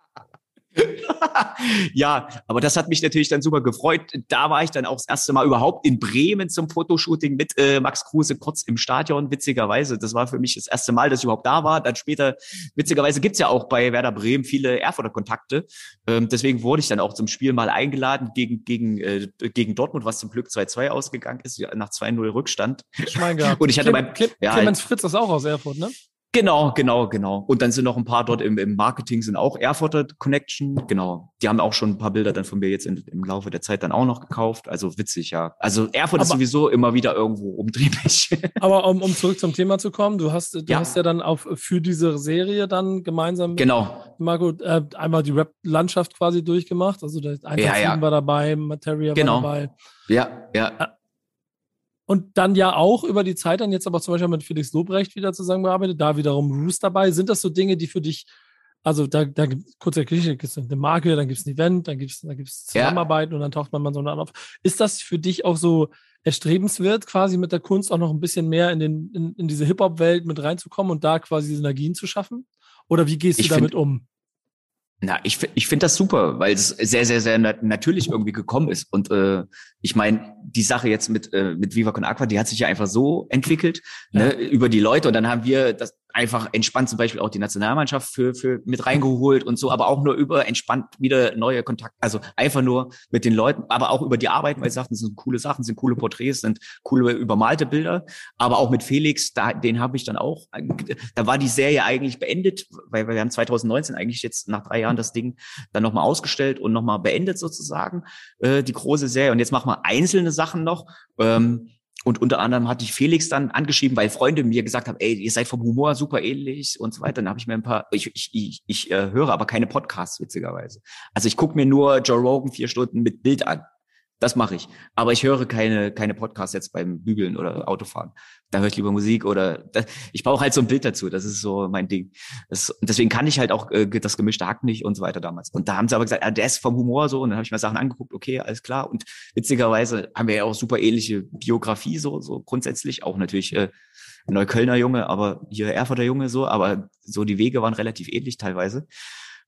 [SPEAKER 1] ja, aber das hat mich natürlich dann super gefreut. Da war ich dann auch das erste Mal überhaupt in Bremen zum Fotoshooting mit äh, Max Kruse kurz im Stadion, witzigerweise. Das war für mich das erste Mal, dass ich überhaupt da war. Dann später, witzigerweise gibt's ja auch bei Werder Bremen viele Erfurter Kontakte. Ähm, deswegen wurde ich dann auch zum Spiel mal eingeladen gegen, gegen, äh, gegen Dortmund, was zum Glück 2-2 ausgegangen ist, nach 2-0 Rückstand.
[SPEAKER 3] Ich mein,
[SPEAKER 1] Und ich hatte Clem,
[SPEAKER 3] beim Clem, ja, Clemens Fritz ist auch aus Erfurt, ne?
[SPEAKER 1] Genau, genau, genau. Und dann sind noch ein paar dort im, im Marketing, sind auch Erfurter Connection. Genau. Die haben auch schon ein paar Bilder dann von mir jetzt in, im Laufe der Zeit dann auch noch gekauft. Also witzig, ja. Also Erfurt aber, ist sowieso immer wieder irgendwo umtriebig.
[SPEAKER 3] Aber um, um zurück zum Thema zu kommen, du hast, du ja. hast ja dann auch für diese Serie dann gemeinsam mit
[SPEAKER 1] genau.
[SPEAKER 3] Marco äh, einmal die Rap-Landschaft quasi durchgemacht. Also der ja, ja. war dabei, Materia
[SPEAKER 1] genau.
[SPEAKER 3] war dabei.
[SPEAKER 1] Ja, ja.
[SPEAKER 3] Und dann ja auch über die Zeit dann jetzt aber zum Beispiel mit Felix Lobrecht wieder zusammengearbeitet, da wiederum Roos dabei. Sind das so Dinge, die für dich, also da, da gibt kurze Geschichte, gibt es eine Marke, dann gibt es ein Event, dann gibt es dann gibt's Zusammenarbeiten ja. und dann taucht man mal so auf. Ist das für dich auch so erstrebenswert, quasi mit der Kunst auch noch ein bisschen mehr in, den, in, in diese Hip-Hop-Welt mit reinzukommen und da quasi Synergien zu schaffen? Oder wie gehst du ich damit find, um?
[SPEAKER 1] Na, ich, ich finde das super, weil es sehr, sehr, sehr natürlich irgendwie gekommen ist. Und äh, ich meine, die Sache jetzt mit, äh, mit Viva Con Aqua, die hat sich ja einfach so entwickelt, ja. ne, über die Leute. Und dann haben wir das, einfach entspannt zum Beispiel auch die Nationalmannschaft für, für mit reingeholt und so, aber auch nur über entspannt wieder neue Kontakte, also einfach nur mit den Leuten, aber auch über die Arbeit, weil sie sagten, das sind coole Sachen, sind coole Porträts, sind coole übermalte Bilder, aber auch mit Felix, da, den habe ich dann auch, da war die Serie eigentlich beendet, weil wir haben 2019 eigentlich jetzt nach drei Jahren das Ding dann nochmal ausgestellt und nochmal beendet sozusagen, äh, die große Serie. Und jetzt machen wir einzelne Sachen noch, ähm, und unter anderem hatte ich Felix dann angeschrieben, weil Freunde mir gesagt haben, ey, ihr seid vom Humor super ähnlich und so weiter. Dann habe ich mir ein paar, ich, ich, ich, ich äh, höre aber keine Podcasts, witzigerweise. Also ich gucke mir nur Joe Rogan vier Stunden mit Bild an. Das mache ich. Aber ich höre keine, keine Podcasts jetzt beim Bügeln oder Autofahren. Da höre ich lieber Musik oder das, ich brauche halt so ein Bild dazu. Das ist so mein Ding. Das, deswegen kann ich halt auch äh, das gemischte Hack nicht und so weiter damals. Und da haben sie aber gesagt, ah, der ist vom Humor so. Und dann habe ich mir Sachen angeguckt, okay, alles klar. Und witzigerweise haben wir ja auch super ähnliche Biografie, so, so grundsätzlich. Auch natürlich äh, Neuköllner Junge, aber hier Erfurter Junge so, aber so die Wege waren relativ ähnlich teilweise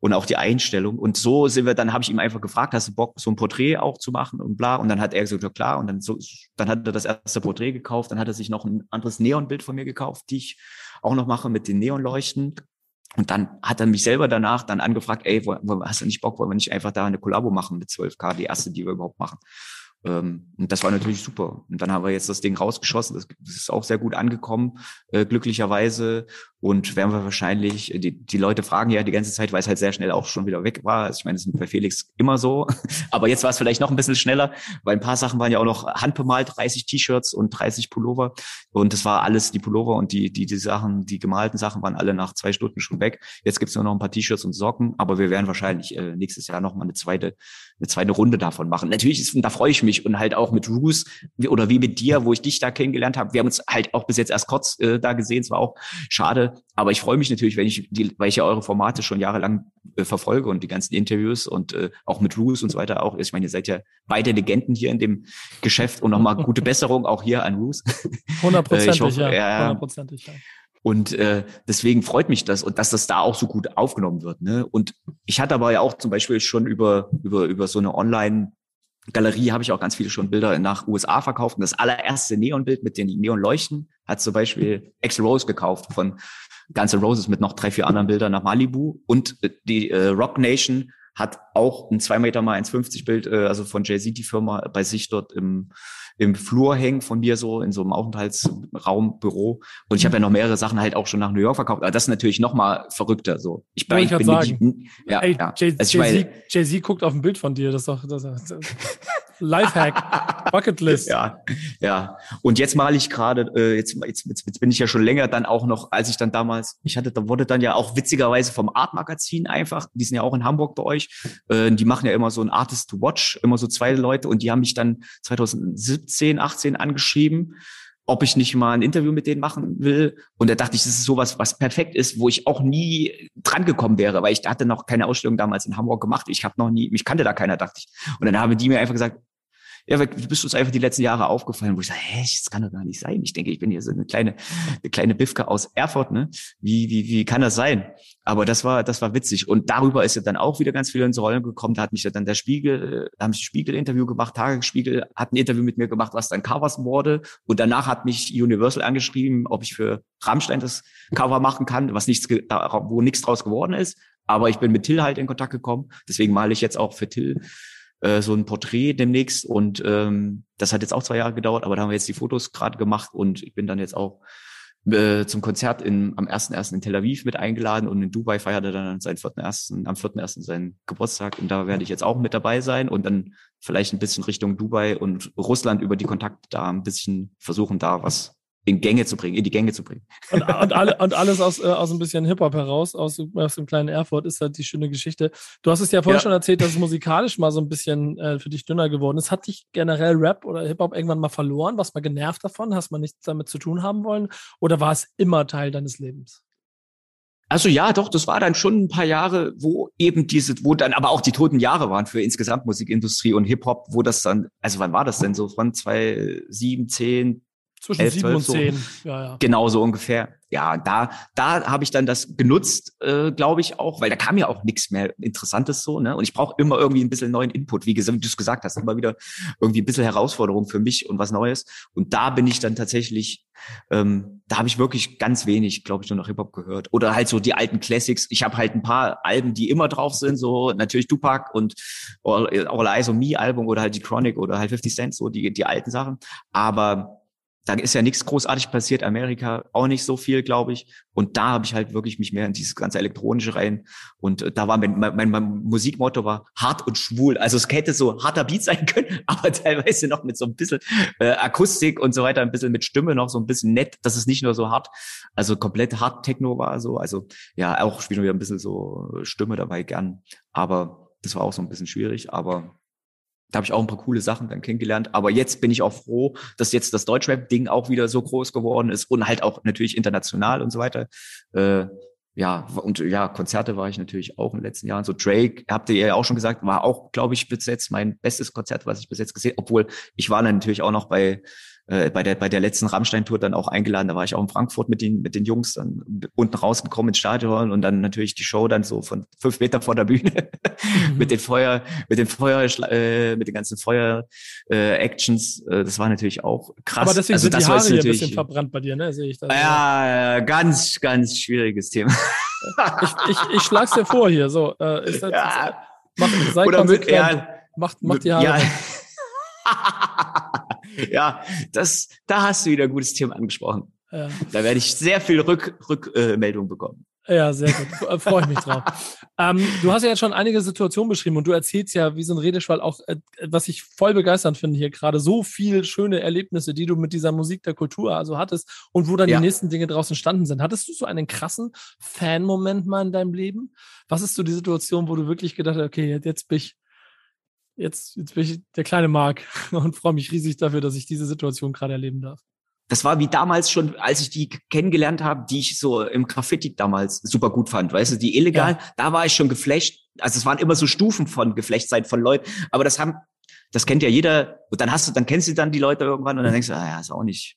[SPEAKER 1] und auch die Einstellung. Und so sind wir, dann habe ich ihm einfach gefragt, hast du Bock, so ein Porträt auch zu machen und bla. Und dann hat er gesagt, ja klar. Und dann so, dann hat er das erste Porträt gekauft, dann hat er sich noch ein anderes Neonbild von mir gekauft, die ich auch noch mache mit den Neonleuchten. Und dann hat er mich selber danach dann angefragt, ey, hast du nicht Bock, wollen wir nicht einfach da eine Kollabo machen mit 12K, die erste, die wir überhaupt machen. Ähm, und das war natürlich super. Und dann haben wir jetzt das Ding rausgeschossen. Das, ist auch sehr gut angekommen, äh, glücklicherweise. Und werden wir wahrscheinlich, die, die Leute fragen ja die ganze Zeit, weil es halt sehr schnell auch schon wieder weg war. Also ich meine, das ist bei Felix immer so. Aber jetzt war es vielleicht noch ein bisschen schneller, weil ein paar Sachen waren ja auch noch handbemalt, 30 T-Shirts und 30 Pullover. Und das war alles, die Pullover und die, die, die Sachen, die gemalten Sachen waren alle nach zwei Stunden schon weg. Jetzt gibt's nur noch ein paar T-Shirts und Socken, aber wir werden wahrscheinlich äh, nächstes Jahr noch mal eine zweite, eine zweite Runde davon machen. Natürlich ist, da freue ich mich und halt auch mit Roos oder wie mit dir, wo ich dich da kennengelernt habe. Wir haben uns halt auch bis jetzt erst kurz äh, da gesehen. Es war auch schade, aber ich freue mich natürlich, wenn ich, die, weil ich ja eure Formate schon jahrelang äh, verfolge und die ganzen Interviews und äh, auch mit Rules und so weiter auch. Ich meine, ihr seid ja beide Legenden hier in dem Geschäft und nochmal gute Besserung auch hier an.
[SPEAKER 3] Hundertprozentig, äh, ja. Hundertprozentig,
[SPEAKER 1] ja. Und äh, deswegen freut mich das und dass das da auch so gut aufgenommen wird. Ne? Und ich hatte aber ja auch zum Beispiel schon über über über so eine Online Galerie habe ich auch ganz viele schon Bilder nach USA verkauft. Und das allererste Neonbild mit den Neonleuchten hat zum Beispiel Axel Rose gekauft von Guns N' Roses mit noch drei, vier anderen Bildern nach Malibu. Und äh, die äh, Rock Nation hat auch ein zwei Meter mal 1,50 Bild, äh, also von Jay-Z, die Firma, bei sich dort im im Flur hängen von mir so in so einem Aufenthaltsraum, Büro. Und ich habe ja noch mehrere Sachen halt auch schon nach New York verkauft. Aber das ist natürlich noch mal verrückter. So,
[SPEAKER 3] ich, bin, ich, ich bin sagen. ja, Ey, ja. Jay-Z also Jay guckt auf ein Bild von dir. Das ist doch das, das, Lifehack, Bucketlist.
[SPEAKER 1] Ja, ja. Und jetzt male ich gerade, äh, jetzt, jetzt, jetzt, bin ich ja schon länger dann auch noch, als ich dann damals, ich hatte, da wurde dann ja auch witzigerweise vom Art Magazin einfach, die sind ja auch in Hamburg bei euch, äh, die machen ja immer so ein Artist to Watch, immer so zwei Leute und die haben mich dann 2017, 18 angeschrieben ob ich nicht mal ein Interview mit denen machen will. Und da dachte ich, das ist sowas, was perfekt ist, wo ich auch nie dran gekommen wäre, weil ich hatte noch keine Ausstellung damals in Hamburg gemacht. Ich habe noch nie, mich kannte da keiner, dachte ich. Und dann haben die mir einfach gesagt, ja, du bist uns einfach die letzten Jahre aufgefallen, wo ich sage, hä, das kann doch gar nicht sein. Ich denke, ich bin hier so eine kleine, eine kleine Bifke aus Erfurt, ne? Wie, wie, wie kann das sein? Aber das war, das war witzig. Und darüber ist ja dann auch wieder ganz viel ins Rollen gekommen. Da hat mich ja dann der Spiegel, da haben sie Spiegel-Interview gemacht, Tagesspiegel hat ein Interview mit mir gemacht, was dann Covers wurde. Und danach hat mich Universal angeschrieben, ob ich für Rammstein das Cover machen kann, was nichts, wo nichts draus geworden ist. Aber ich bin mit Till halt in Kontakt gekommen. Deswegen male ich jetzt auch für Till äh, so ein Porträt demnächst und ähm, das hat jetzt auch zwei Jahre gedauert, aber da haben wir jetzt die Fotos gerade gemacht und ich bin dann jetzt auch äh, zum Konzert in, am 1.1. in Tel Aviv mit eingeladen und in Dubai feiert er dann seinen 4.1., am 4.1. seinen Geburtstag und da werde ich jetzt auch mit dabei sein und dann vielleicht ein bisschen Richtung Dubai und Russland über die Kontakte da ein bisschen versuchen, da was in Gänge zu bringen, in die Gänge zu bringen.
[SPEAKER 3] Und, und, alle, und alles aus, äh, aus ein bisschen Hip-Hop heraus, aus, aus dem kleinen Erfurt, ist halt die schöne Geschichte. Du hast es ja vorhin ja. schon erzählt, dass es musikalisch mal so ein bisschen äh, für dich dünner geworden ist. Hat dich generell Rap oder Hip-Hop irgendwann mal verloren? Warst mal genervt davon? Hast mal nichts damit zu tun haben wollen? Oder war es immer Teil deines Lebens?
[SPEAKER 1] Also ja, doch, das war dann schon ein paar Jahre, wo eben diese, wo dann aber auch die toten Jahre waren für insgesamt Musikindustrie und Hip-Hop, wo das dann, also wann war das denn so? Von 2007, 10,
[SPEAKER 3] zwischen 11, sieben 12, und zehn.
[SPEAKER 1] So. Ja, ja. Genau so ungefähr. Ja, da, da habe ich dann das genutzt, äh, glaube ich auch, weil da kam ja auch nichts mehr Interessantes so, ne? Und ich brauche immer irgendwie ein bisschen neuen Input, wie, wie du es gesagt hast, immer wieder irgendwie ein bisschen Herausforderung für mich und was Neues. Und da bin ich dann tatsächlich, ähm, da habe ich wirklich ganz wenig, glaube ich, nur noch Hip Hop gehört oder halt so die alten Classics. Ich habe halt ein paar Alben, die immer drauf sind, so natürlich Tupac und All, All Eyes on Me Album oder halt die Chronic oder halt 50 Cent, so die die alten Sachen. Aber da ist ja nichts großartig passiert, Amerika auch nicht so viel, glaube ich. Und da habe ich halt wirklich mich mehr in dieses ganze elektronische rein. Und äh, da war mein, mein, mein Musikmotto war hart und schwul. Also es hätte so harter Beat sein können, aber teilweise noch mit so ein bisschen äh, Akustik und so weiter, ein bisschen mit Stimme noch so ein bisschen nett, dass es nicht nur so hart, also komplett hart Techno war so. Also ja, auch spielen wir ein bisschen so Stimme dabei gern. Aber das war auch so ein bisschen schwierig, aber da habe ich auch ein paar coole Sachen dann kennengelernt. Aber jetzt bin ich auch froh, dass jetzt das Deutschrap-Ding auch wieder so groß geworden ist und halt auch natürlich international und so weiter. Äh, ja, und ja, Konzerte war ich natürlich auch in den letzten Jahren. So Drake, habt ihr ja auch schon gesagt, war auch, glaube ich, bis jetzt mein bestes Konzert, was ich bis jetzt gesehen obwohl ich war dann natürlich auch noch bei äh, bei der bei der letzten Rammstein-Tour dann auch eingeladen. Da war ich auch in Frankfurt mit den mit den Jungs dann unten rausgekommen ins Stadion und dann natürlich die Show dann so von fünf Meter vor der Bühne mhm. mit den Feuer mit den Feuer äh, mit den ganzen Feuer äh, Actions. Äh, das war natürlich auch krass.
[SPEAKER 3] Aber deswegen also, sind die Haare hier ein bisschen verbrannt bei dir, ne? Sehe ich
[SPEAKER 1] das. Ja, ja, ganz ganz schwieriges Thema.
[SPEAKER 3] ich, ich, ich schlag's dir vor hier. So äh, ist das, ja. mach, sei
[SPEAKER 1] Oder mit, ja,
[SPEAKER 3] macht macht die Haare. Ja.
[SPEAKER 1] ja, das, da hast du wieder ein gutes Thema angesprochen. Ja. Da werde ich sehr viel Rück, Rückmeldung bekommen.
[SPEAKER 3] Ja, sehr gut. Freue ich mich drauf. ähm, du hast ja jetzt schon einige Situationen beschrieben und du erzählst ja wie so ein Redeschwall auch, äh, was ich voll begeisternd finde hier gerade, so viel schöne Erlebnisse, die du mit dieser Musik der Kultur also hattest und wo dann ja. die nächsten Dinge draußen standen sind. Hattest du so einen krassen Fan-Moment mal in deinem Leben? Was ist so die Situation, wo du wirklich gedacht hast, okay, jetzt bin ich jetzt, jetzt bin ich der kleine Mark und freue mich riesig dafür, dass ich diese Situation gerade erleben darf.
[SPEAKER 1] Das war wie damals schon, als ich die kennengelernt habe, die ich so im Graffiti damals super gut fand. Weißt du, die illegal, ja. da war ich schon geflecht. Also es waren immer so Stufen von Geflechtsein von Leuten. Aber das haben, das kennt ja jeder. Und dann hast du, dann kennst du dann die Leute irgendwann und dann denkst du, ah ja, ist auch nicht.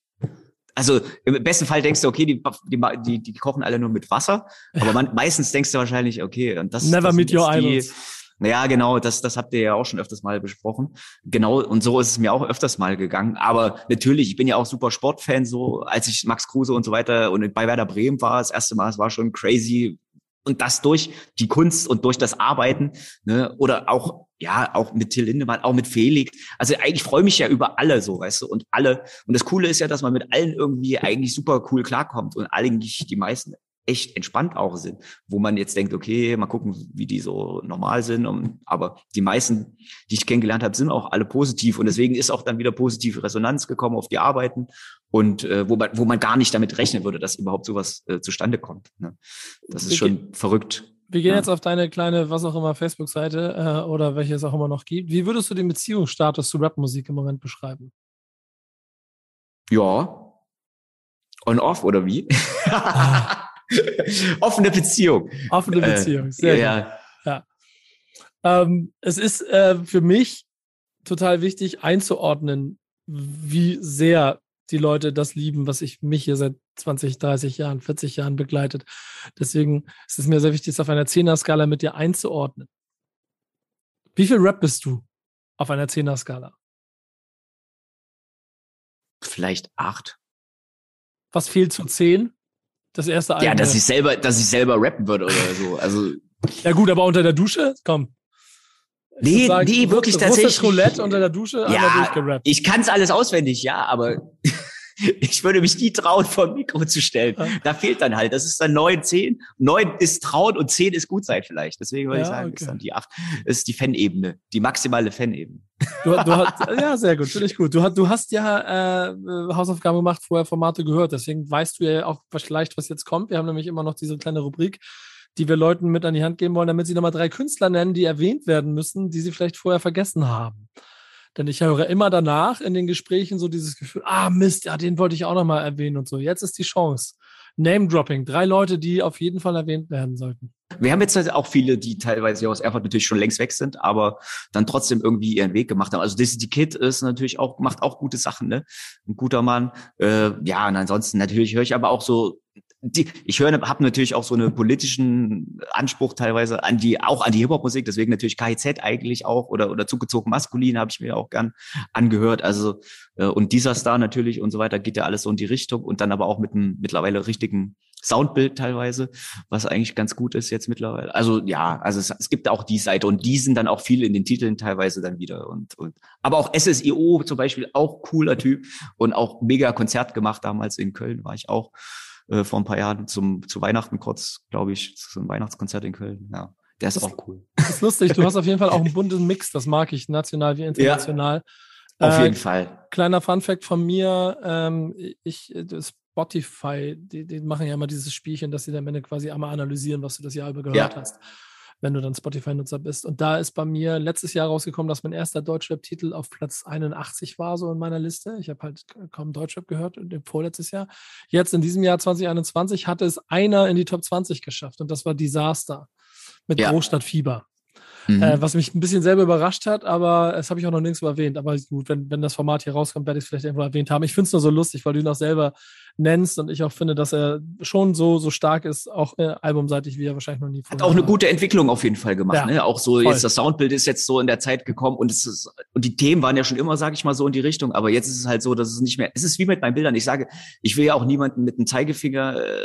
[SPEAKER 1] Also im besten Fall denkst du, okay, die, die, die, die kochen alle nur mit Wasser. Aber man, meistens denkst du wahrscheinlich, okay, und das,
[SPEAKER 3] Never
[SPEAKER 1] das
[SPEAKER 3] meet your idols.
[SPEAKER 1] Ja, genau, das, das habt ihr ja auch schon öfters mal besprochen. Genau, und so ist es mir auch öfters mal gegangen. Aber natürlich, ich bin ja auch super Sportfan, so als ich Max Kruse und so weiter und bei Werder Bremen war, das erste Mal, es war schon crazy. Und das durch die Kunst und durch das Arbeiten, ne, oder auch, ja, auch mit Till Lindemann, auch mit Felix. Also eigentlich freue mich ja über alle so, weißt du, und alle. Und das Coole ist ja, dass man mit allen irgendwie eigentlich super cool klarkommt und eigentlich die meisten echt entspannt auch sind, wo man jetzt denkt, okay, mal gucken, wie die so normal sind. Und, aber die meisten, die ich kennengelernt habe, sind auch alle positiv und deswegen ist auch dann wieder positive Resonanz gekommen auf die Arbeiten und äh, wo man wo man gar nicht damit rechnen würde, dass überhaupt sowas äh, zustande kommt. Ne? Das ist schon verrückt.
[SPEAKER 3] Wir gehen ja. jetzt auf deine kleine, was auch immer, Facebook-Seite äh, oder welche es auch immer noch gibt. Wie würdest du den Beziehungsstatus zu Rapmusik im Moment beschreiben?
[SPEAKER 1] Ja. On-off oder wie? Ah. Offene Beziehung.
[SPEAKER 3] Offene äh, Beziehung, sehr äh, ja. gut. Ja. Ähm, es ist äh, für mich total wichtig einzuordnen, wie sehr die Leute das lieben, was ich mich hier seit 20, 30 Jahren, 40 Jahren begleitet. Deswegen ist es mir sehr wichtig, es auf einer Zehner-Skala mit dir einzuordnen. Wie viel Rap bist du auf einer Zehner-Skala?
[SPEAKER 1] Vielleicht acht.
[SPEAKER 3] Was fehlt zu zehn? Das erste
[SPEAKER 1] Album. Ja, dass ich selber, dass ich selber rappen würde oder so. Also.
[SPEAKER 3] ja gut, aber unter der Dusche? Komm.
[SPEAKER 1] nee, sagen, nee, wirklich
[SPEAKER 3] tatsächlich. Roulette unter der Dusche,
[SPEAKER 1] ja, Ich kann es alles auswendig, ja, aber ich würde mich nie trauen, vor ein Mikro zu stellen. Da fehlt dann halt, das ist dann neun, zehn. Neun ist trauen und zehn ist gut sein vielleicht. Deswegen würde ja, ich sagen, okay. ist dann die acht, ist die Fan-Ebene, die maximale Fan-Ebene.
[SPEAKER 3] Du, du hast, ja, sehr gut, finde ich gut. Du, du hast ja äh, Hausaufgaben gemacht, vorher Formate gehört, deswegen weißt du ja auch vielleicht, was jetzt kommt. Wir haben nämlich immer noch diese kleine Rubrik, die wir Leuten mit an die Hand geben wollen, damit sie nochmal drei Künstler nennen, die erwähnt werden müssen, die sie vielleicht vorher vergessen haben. Denn ich höre immer danach in den Gesprächen so dieses Gefühl, ah Mist, ja, den wollte ich auch nochmal erwähnen und so. Jetzt ist die Chance. Name-Dropping, drei Leute, die auf jeden Fall erwähnt werden sollten.
[SPEAKER 1] Wir haben jetzt halt auch viele, die teilweise aus Erfurt natürlich schon längst weg sind, aber dann trotzdem irgendwie ihren Weg gemacht haben. Also Dizzy Kid ist natürlich auch, macht auch gute Sachen, ne? Ein guter Mann. Äh, ja, und ansonsten natürlich höre ich aber auch so die, ich höre, habe natürlich auch so einen politischen Anspruch teilweise an die, auch an die Hip-Hop-Musik, deswegen natürlich KIZ eigentlich auch oder, oder zugezogen maskulin habe ich mir auch gern angehört. Also, äh, und dieser Star natürlich und so weiter geht ja alles so in die Richtung und dann aber auch mit einem mittlerweile richtigen Soundbild teilweise, was eigentlich ganz gut ist jetzt mittlerweile. Also ja, also es, es gibt auch die Seite und die sind dann auch viele in den Titeln teilweise dann wieder und, und aber auch SSIO zum Beispiel auch cooler Typ und auch mega Konzert gemacht damals in Köln war ich auch äh, vor ein paar Jahren zum, zu Weihnachten kurz, glaube ich, zu einem Weihnachtskonzert in Köln. Ja, der ist das, auch cool.
[SPEAKER 3] Das ist lustig. Du hast auf jeden Fall auch einen bunten Mix. Das mag ich, national wie international.
[SPEAKER 1] Ja, auf äh, jeden Fall.
[SPEAKER 3] Kleiner Funfact von mir. Ähm, ich, Spotify, die, die machen ja immer dieses Spielchen, dass sie am Ende quasi einmal analysieren, was du das Jahr über gehört ja. hast wenn du dann Spotify-Nutzer bist. Und da ist bei mir letztes Jahr rausgekommen, dass mein erster Deutschrap-Titel auf Platz 81 war, so in meiner Liste. Ich habe halt kaum Deutschrap gehört, im vorletztes Jahr. Jetzt in diesem Jahr 2021 hatte es einer in die Top 20 geschafft und das war Disaster mit ja. Großstadtfieber. Mhm. Äh, was mich ein bisschen selber überrascht hat, aber das habe ich auch noch nirgends erwähnt. Aber gut, wenn, wenn das Format hier rauskommt, werde ich es vielleicht irgendwo erwähnt haben. Ich finde es nur so lustig, weil du auch selber nennst und ich auch finde, dass er schon so, so stark ist, auch äh, albumseitig, wie er wahrscheinlich noch nie
[SPEAKER 1] vorher Hat auch eine gute Entwicklung auf jeden Fall gemacht. Ja, ne? Auch so, voll. jetzt das Soundbild ist jetzt so in der Zeit gekommen und es ist, und die Themen waren ja schon immer, sage ich mal, so in die Richtung, aber jetzt ist es halt so, dass es nicht mehr, es ist wie mit meinen Bildern. Ich sage, ich will ja auch niemanden mit einem Zeigefinger äh,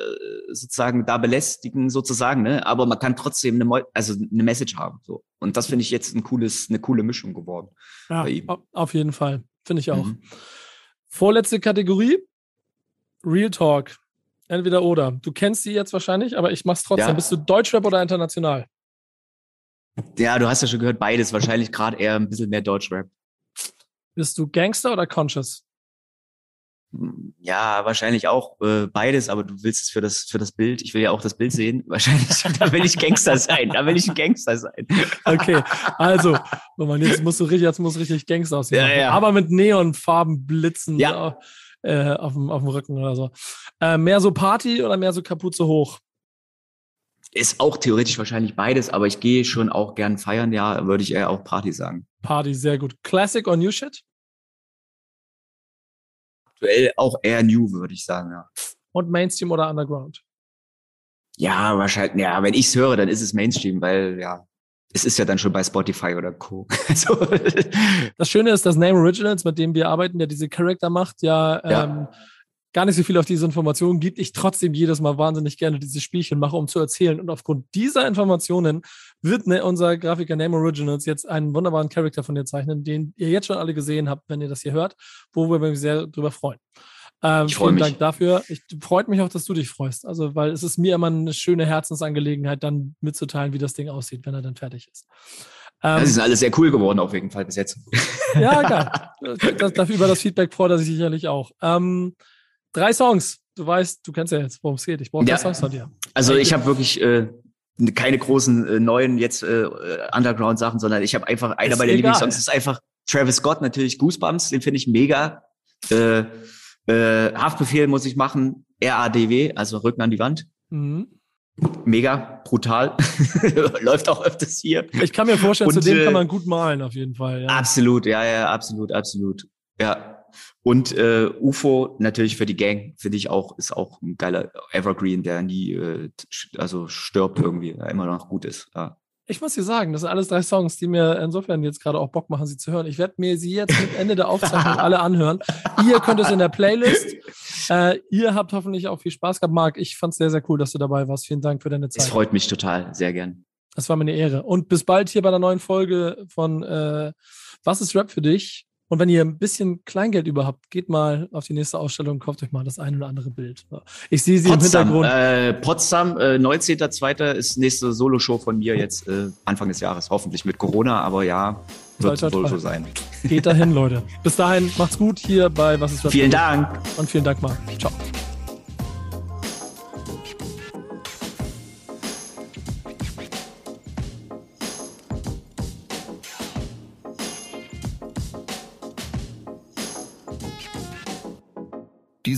[SPEAKER 1] sozusagen da belästigen, sozusagen, ne? aber man kann trotzdem eine, also eine Message haben. So. Und das finde ich jetzt ein cooles, eine coole Mischung geworden.
[SPEAKER 3] Ja, auf jeden Fall. Finde ich auch. Mhm. Vorletzte Kategorie. Real Talk. Entweder oder. Du kennst sie jetzt wahrscheinlich, aber ich mach's trotzdem. Ja. Bist du Deutschrap oder international?
[SPEAKER 1] Ja, du hast ja schon gehört, beides. Wahrscheinlich gerade eher ein bisschen mehr Deutschrap.
[SPEAKER 3] Bist du Gangster oder Conscious?
[SPEAKER 1] Ja, wahrscheinlich auch äh, beides, aber du willst es für das für das Bild. Ich will ja auch das Bild sehen. Wahrscheinlich, da will ich Gangster sein. Da will ich ein Gangster sein.
[SPEAKER 3] Okay, also, jetzt musst du richtig, jetzt muss richtig Gangster aussehen. Ja, ja. Aber mit Neonfarben blitzen. Ja. Äh, auf, dem, auf dem Rücken oder so. Äh, mehr so Party oder mehr so Kapuze hoch?
[SPEAKER 1] Ist auch theoretisch wahrscheinlich beides, aber ich gehe schon auch gern feiern, ja, würde ich eher auch Party sagen.
[SPEAKER 3] Party, sehr gut. Classic or New Shit?
[SPEAKER 1] Aktuell auch eher New, würde ich sagen, ja.
[SPEAKER 3] Und Mainstream oder Underground?
[SPEAKER 1] Ja, wahrscheinlich, ja, wenn ich es höre, dann ist es Mainstream, weil ja, es ist ja dann schon bei Spotify oder Co.
[SPEAKER 3] Also das Schöne ist, dass Name Originals, mit dem wir arbeiten, der diese Charakter macht, ja, ja. Ähm, gar nicht so viel auf diese Informationen gibt. Ich trotzdem jedes Mal wahnsinnig gerne dieses Spielchen mache, um zu erzählen. Und aufgrund dieser Informationen wird ne, unser Grafiker Name Originals jetzt einen wunderbaren Charakter von dir zeichnen, den ihr jetzt schon alle gesehen habt, wenn ihr das hier hört, wo wir uns sehr drüber freuen. Ähm, ich vielen mich. Dank dafür. Ich freut mich auch, dass du dich freust. Also, weil es ist mir immer eine schöne Herzensangelegenheit, dann mitzuteilen, wie das Ding aussieht, wenn er dann fertig ist.
[SPEAKER 1] Ähm, das ist alles sehr cool geworden, auf jeden Fall bis jetzt.
[SPEAKER 3] Ja, geil. Das, dafür über das Feedback freut er sich sicherlich auch. Ähm, drei Songs. Du weißt, du kennst ja jetzt, worum es geht. Ich brauche ja. drei Songs von dir.
[SPEAKER 1] Also, ich habe wirklich äh, keine großen äh, neuen jetzt äh, Underground-Sachen, sondern ich habe einfach einer meiner Lieblingssongs ist einfach Travis Scott natürlich Goosebumps. Den finde ich mega. Äh, äh, Haftbefehl muss ich machen, RADW, also Rücken an die Wand. Mhm. Mega, brutal. Läuft auch öfters hier.
[SPEAKER 3] Ich kann mir vorstellen, Und, zu dem äh, kann man gut malen, auf jeden Fall.
[SPEAKER 1] Ja. Absolut, ja, ja, absolut, absolut. Ja. Und äh, UFO natürlich für die Gang, finde ich auch, ist auch ein geiler Evergreen, der nie äh, also stirbt irgendwie, der immer noch gut ist. Ja
[SPEAKER 3] ich muss dir sagen, das sind alles drei Songs, die mir insofern jetzt gerade auch Bock machen, sie zu hören. Ich werde mir sie jetzt mit Ende der Aufzeichnung alle anhören. Ihr könnt es in der Playlist. Äh, ihr habt hoffentlich auch viel Spaß gehabt. Marc, ich fand es sehr, sehr cool, dass du dabei warst. Vielen Dank für deine Zeit.
[SPEAKER 1] Es freut mich total, sehr gern.
[SPEAKER 3] Das war mir eine Ehre. Und bis bald hier bei der neuen Folge von äh, Was ist Rap für dich? Und wenn ihr ein bisschen Kleingeld überhaupt, geht mal auf die nächste Ausstellung und kauft euch mal das ein oder andere Bild. Ich sehe sie
[SPEAKER 1] Potsdam,
[SPEAKER 3] im Hintergrund.
[SPEAKER 1] Äh, Potsdam, äh, 19.02. ist nächste Soloshow von mir jetzt äh, Anfang des Jahres, hoffentlich mit Corona, aber ja, wird
[SPEAKER 3] toi,
[SPEAKER 1] wohl
[SPEAKER 3] toi.
[SPEAKER 1] so sein.
[SPEAKER 3] Geht dahin, Leute. Bis dahin, macht's gut hier bei Was ist Rap?
[SPEAKER 1] Vielen Dank.
[SPEAKER 3] Und vielen Dank, Marc. Ciao.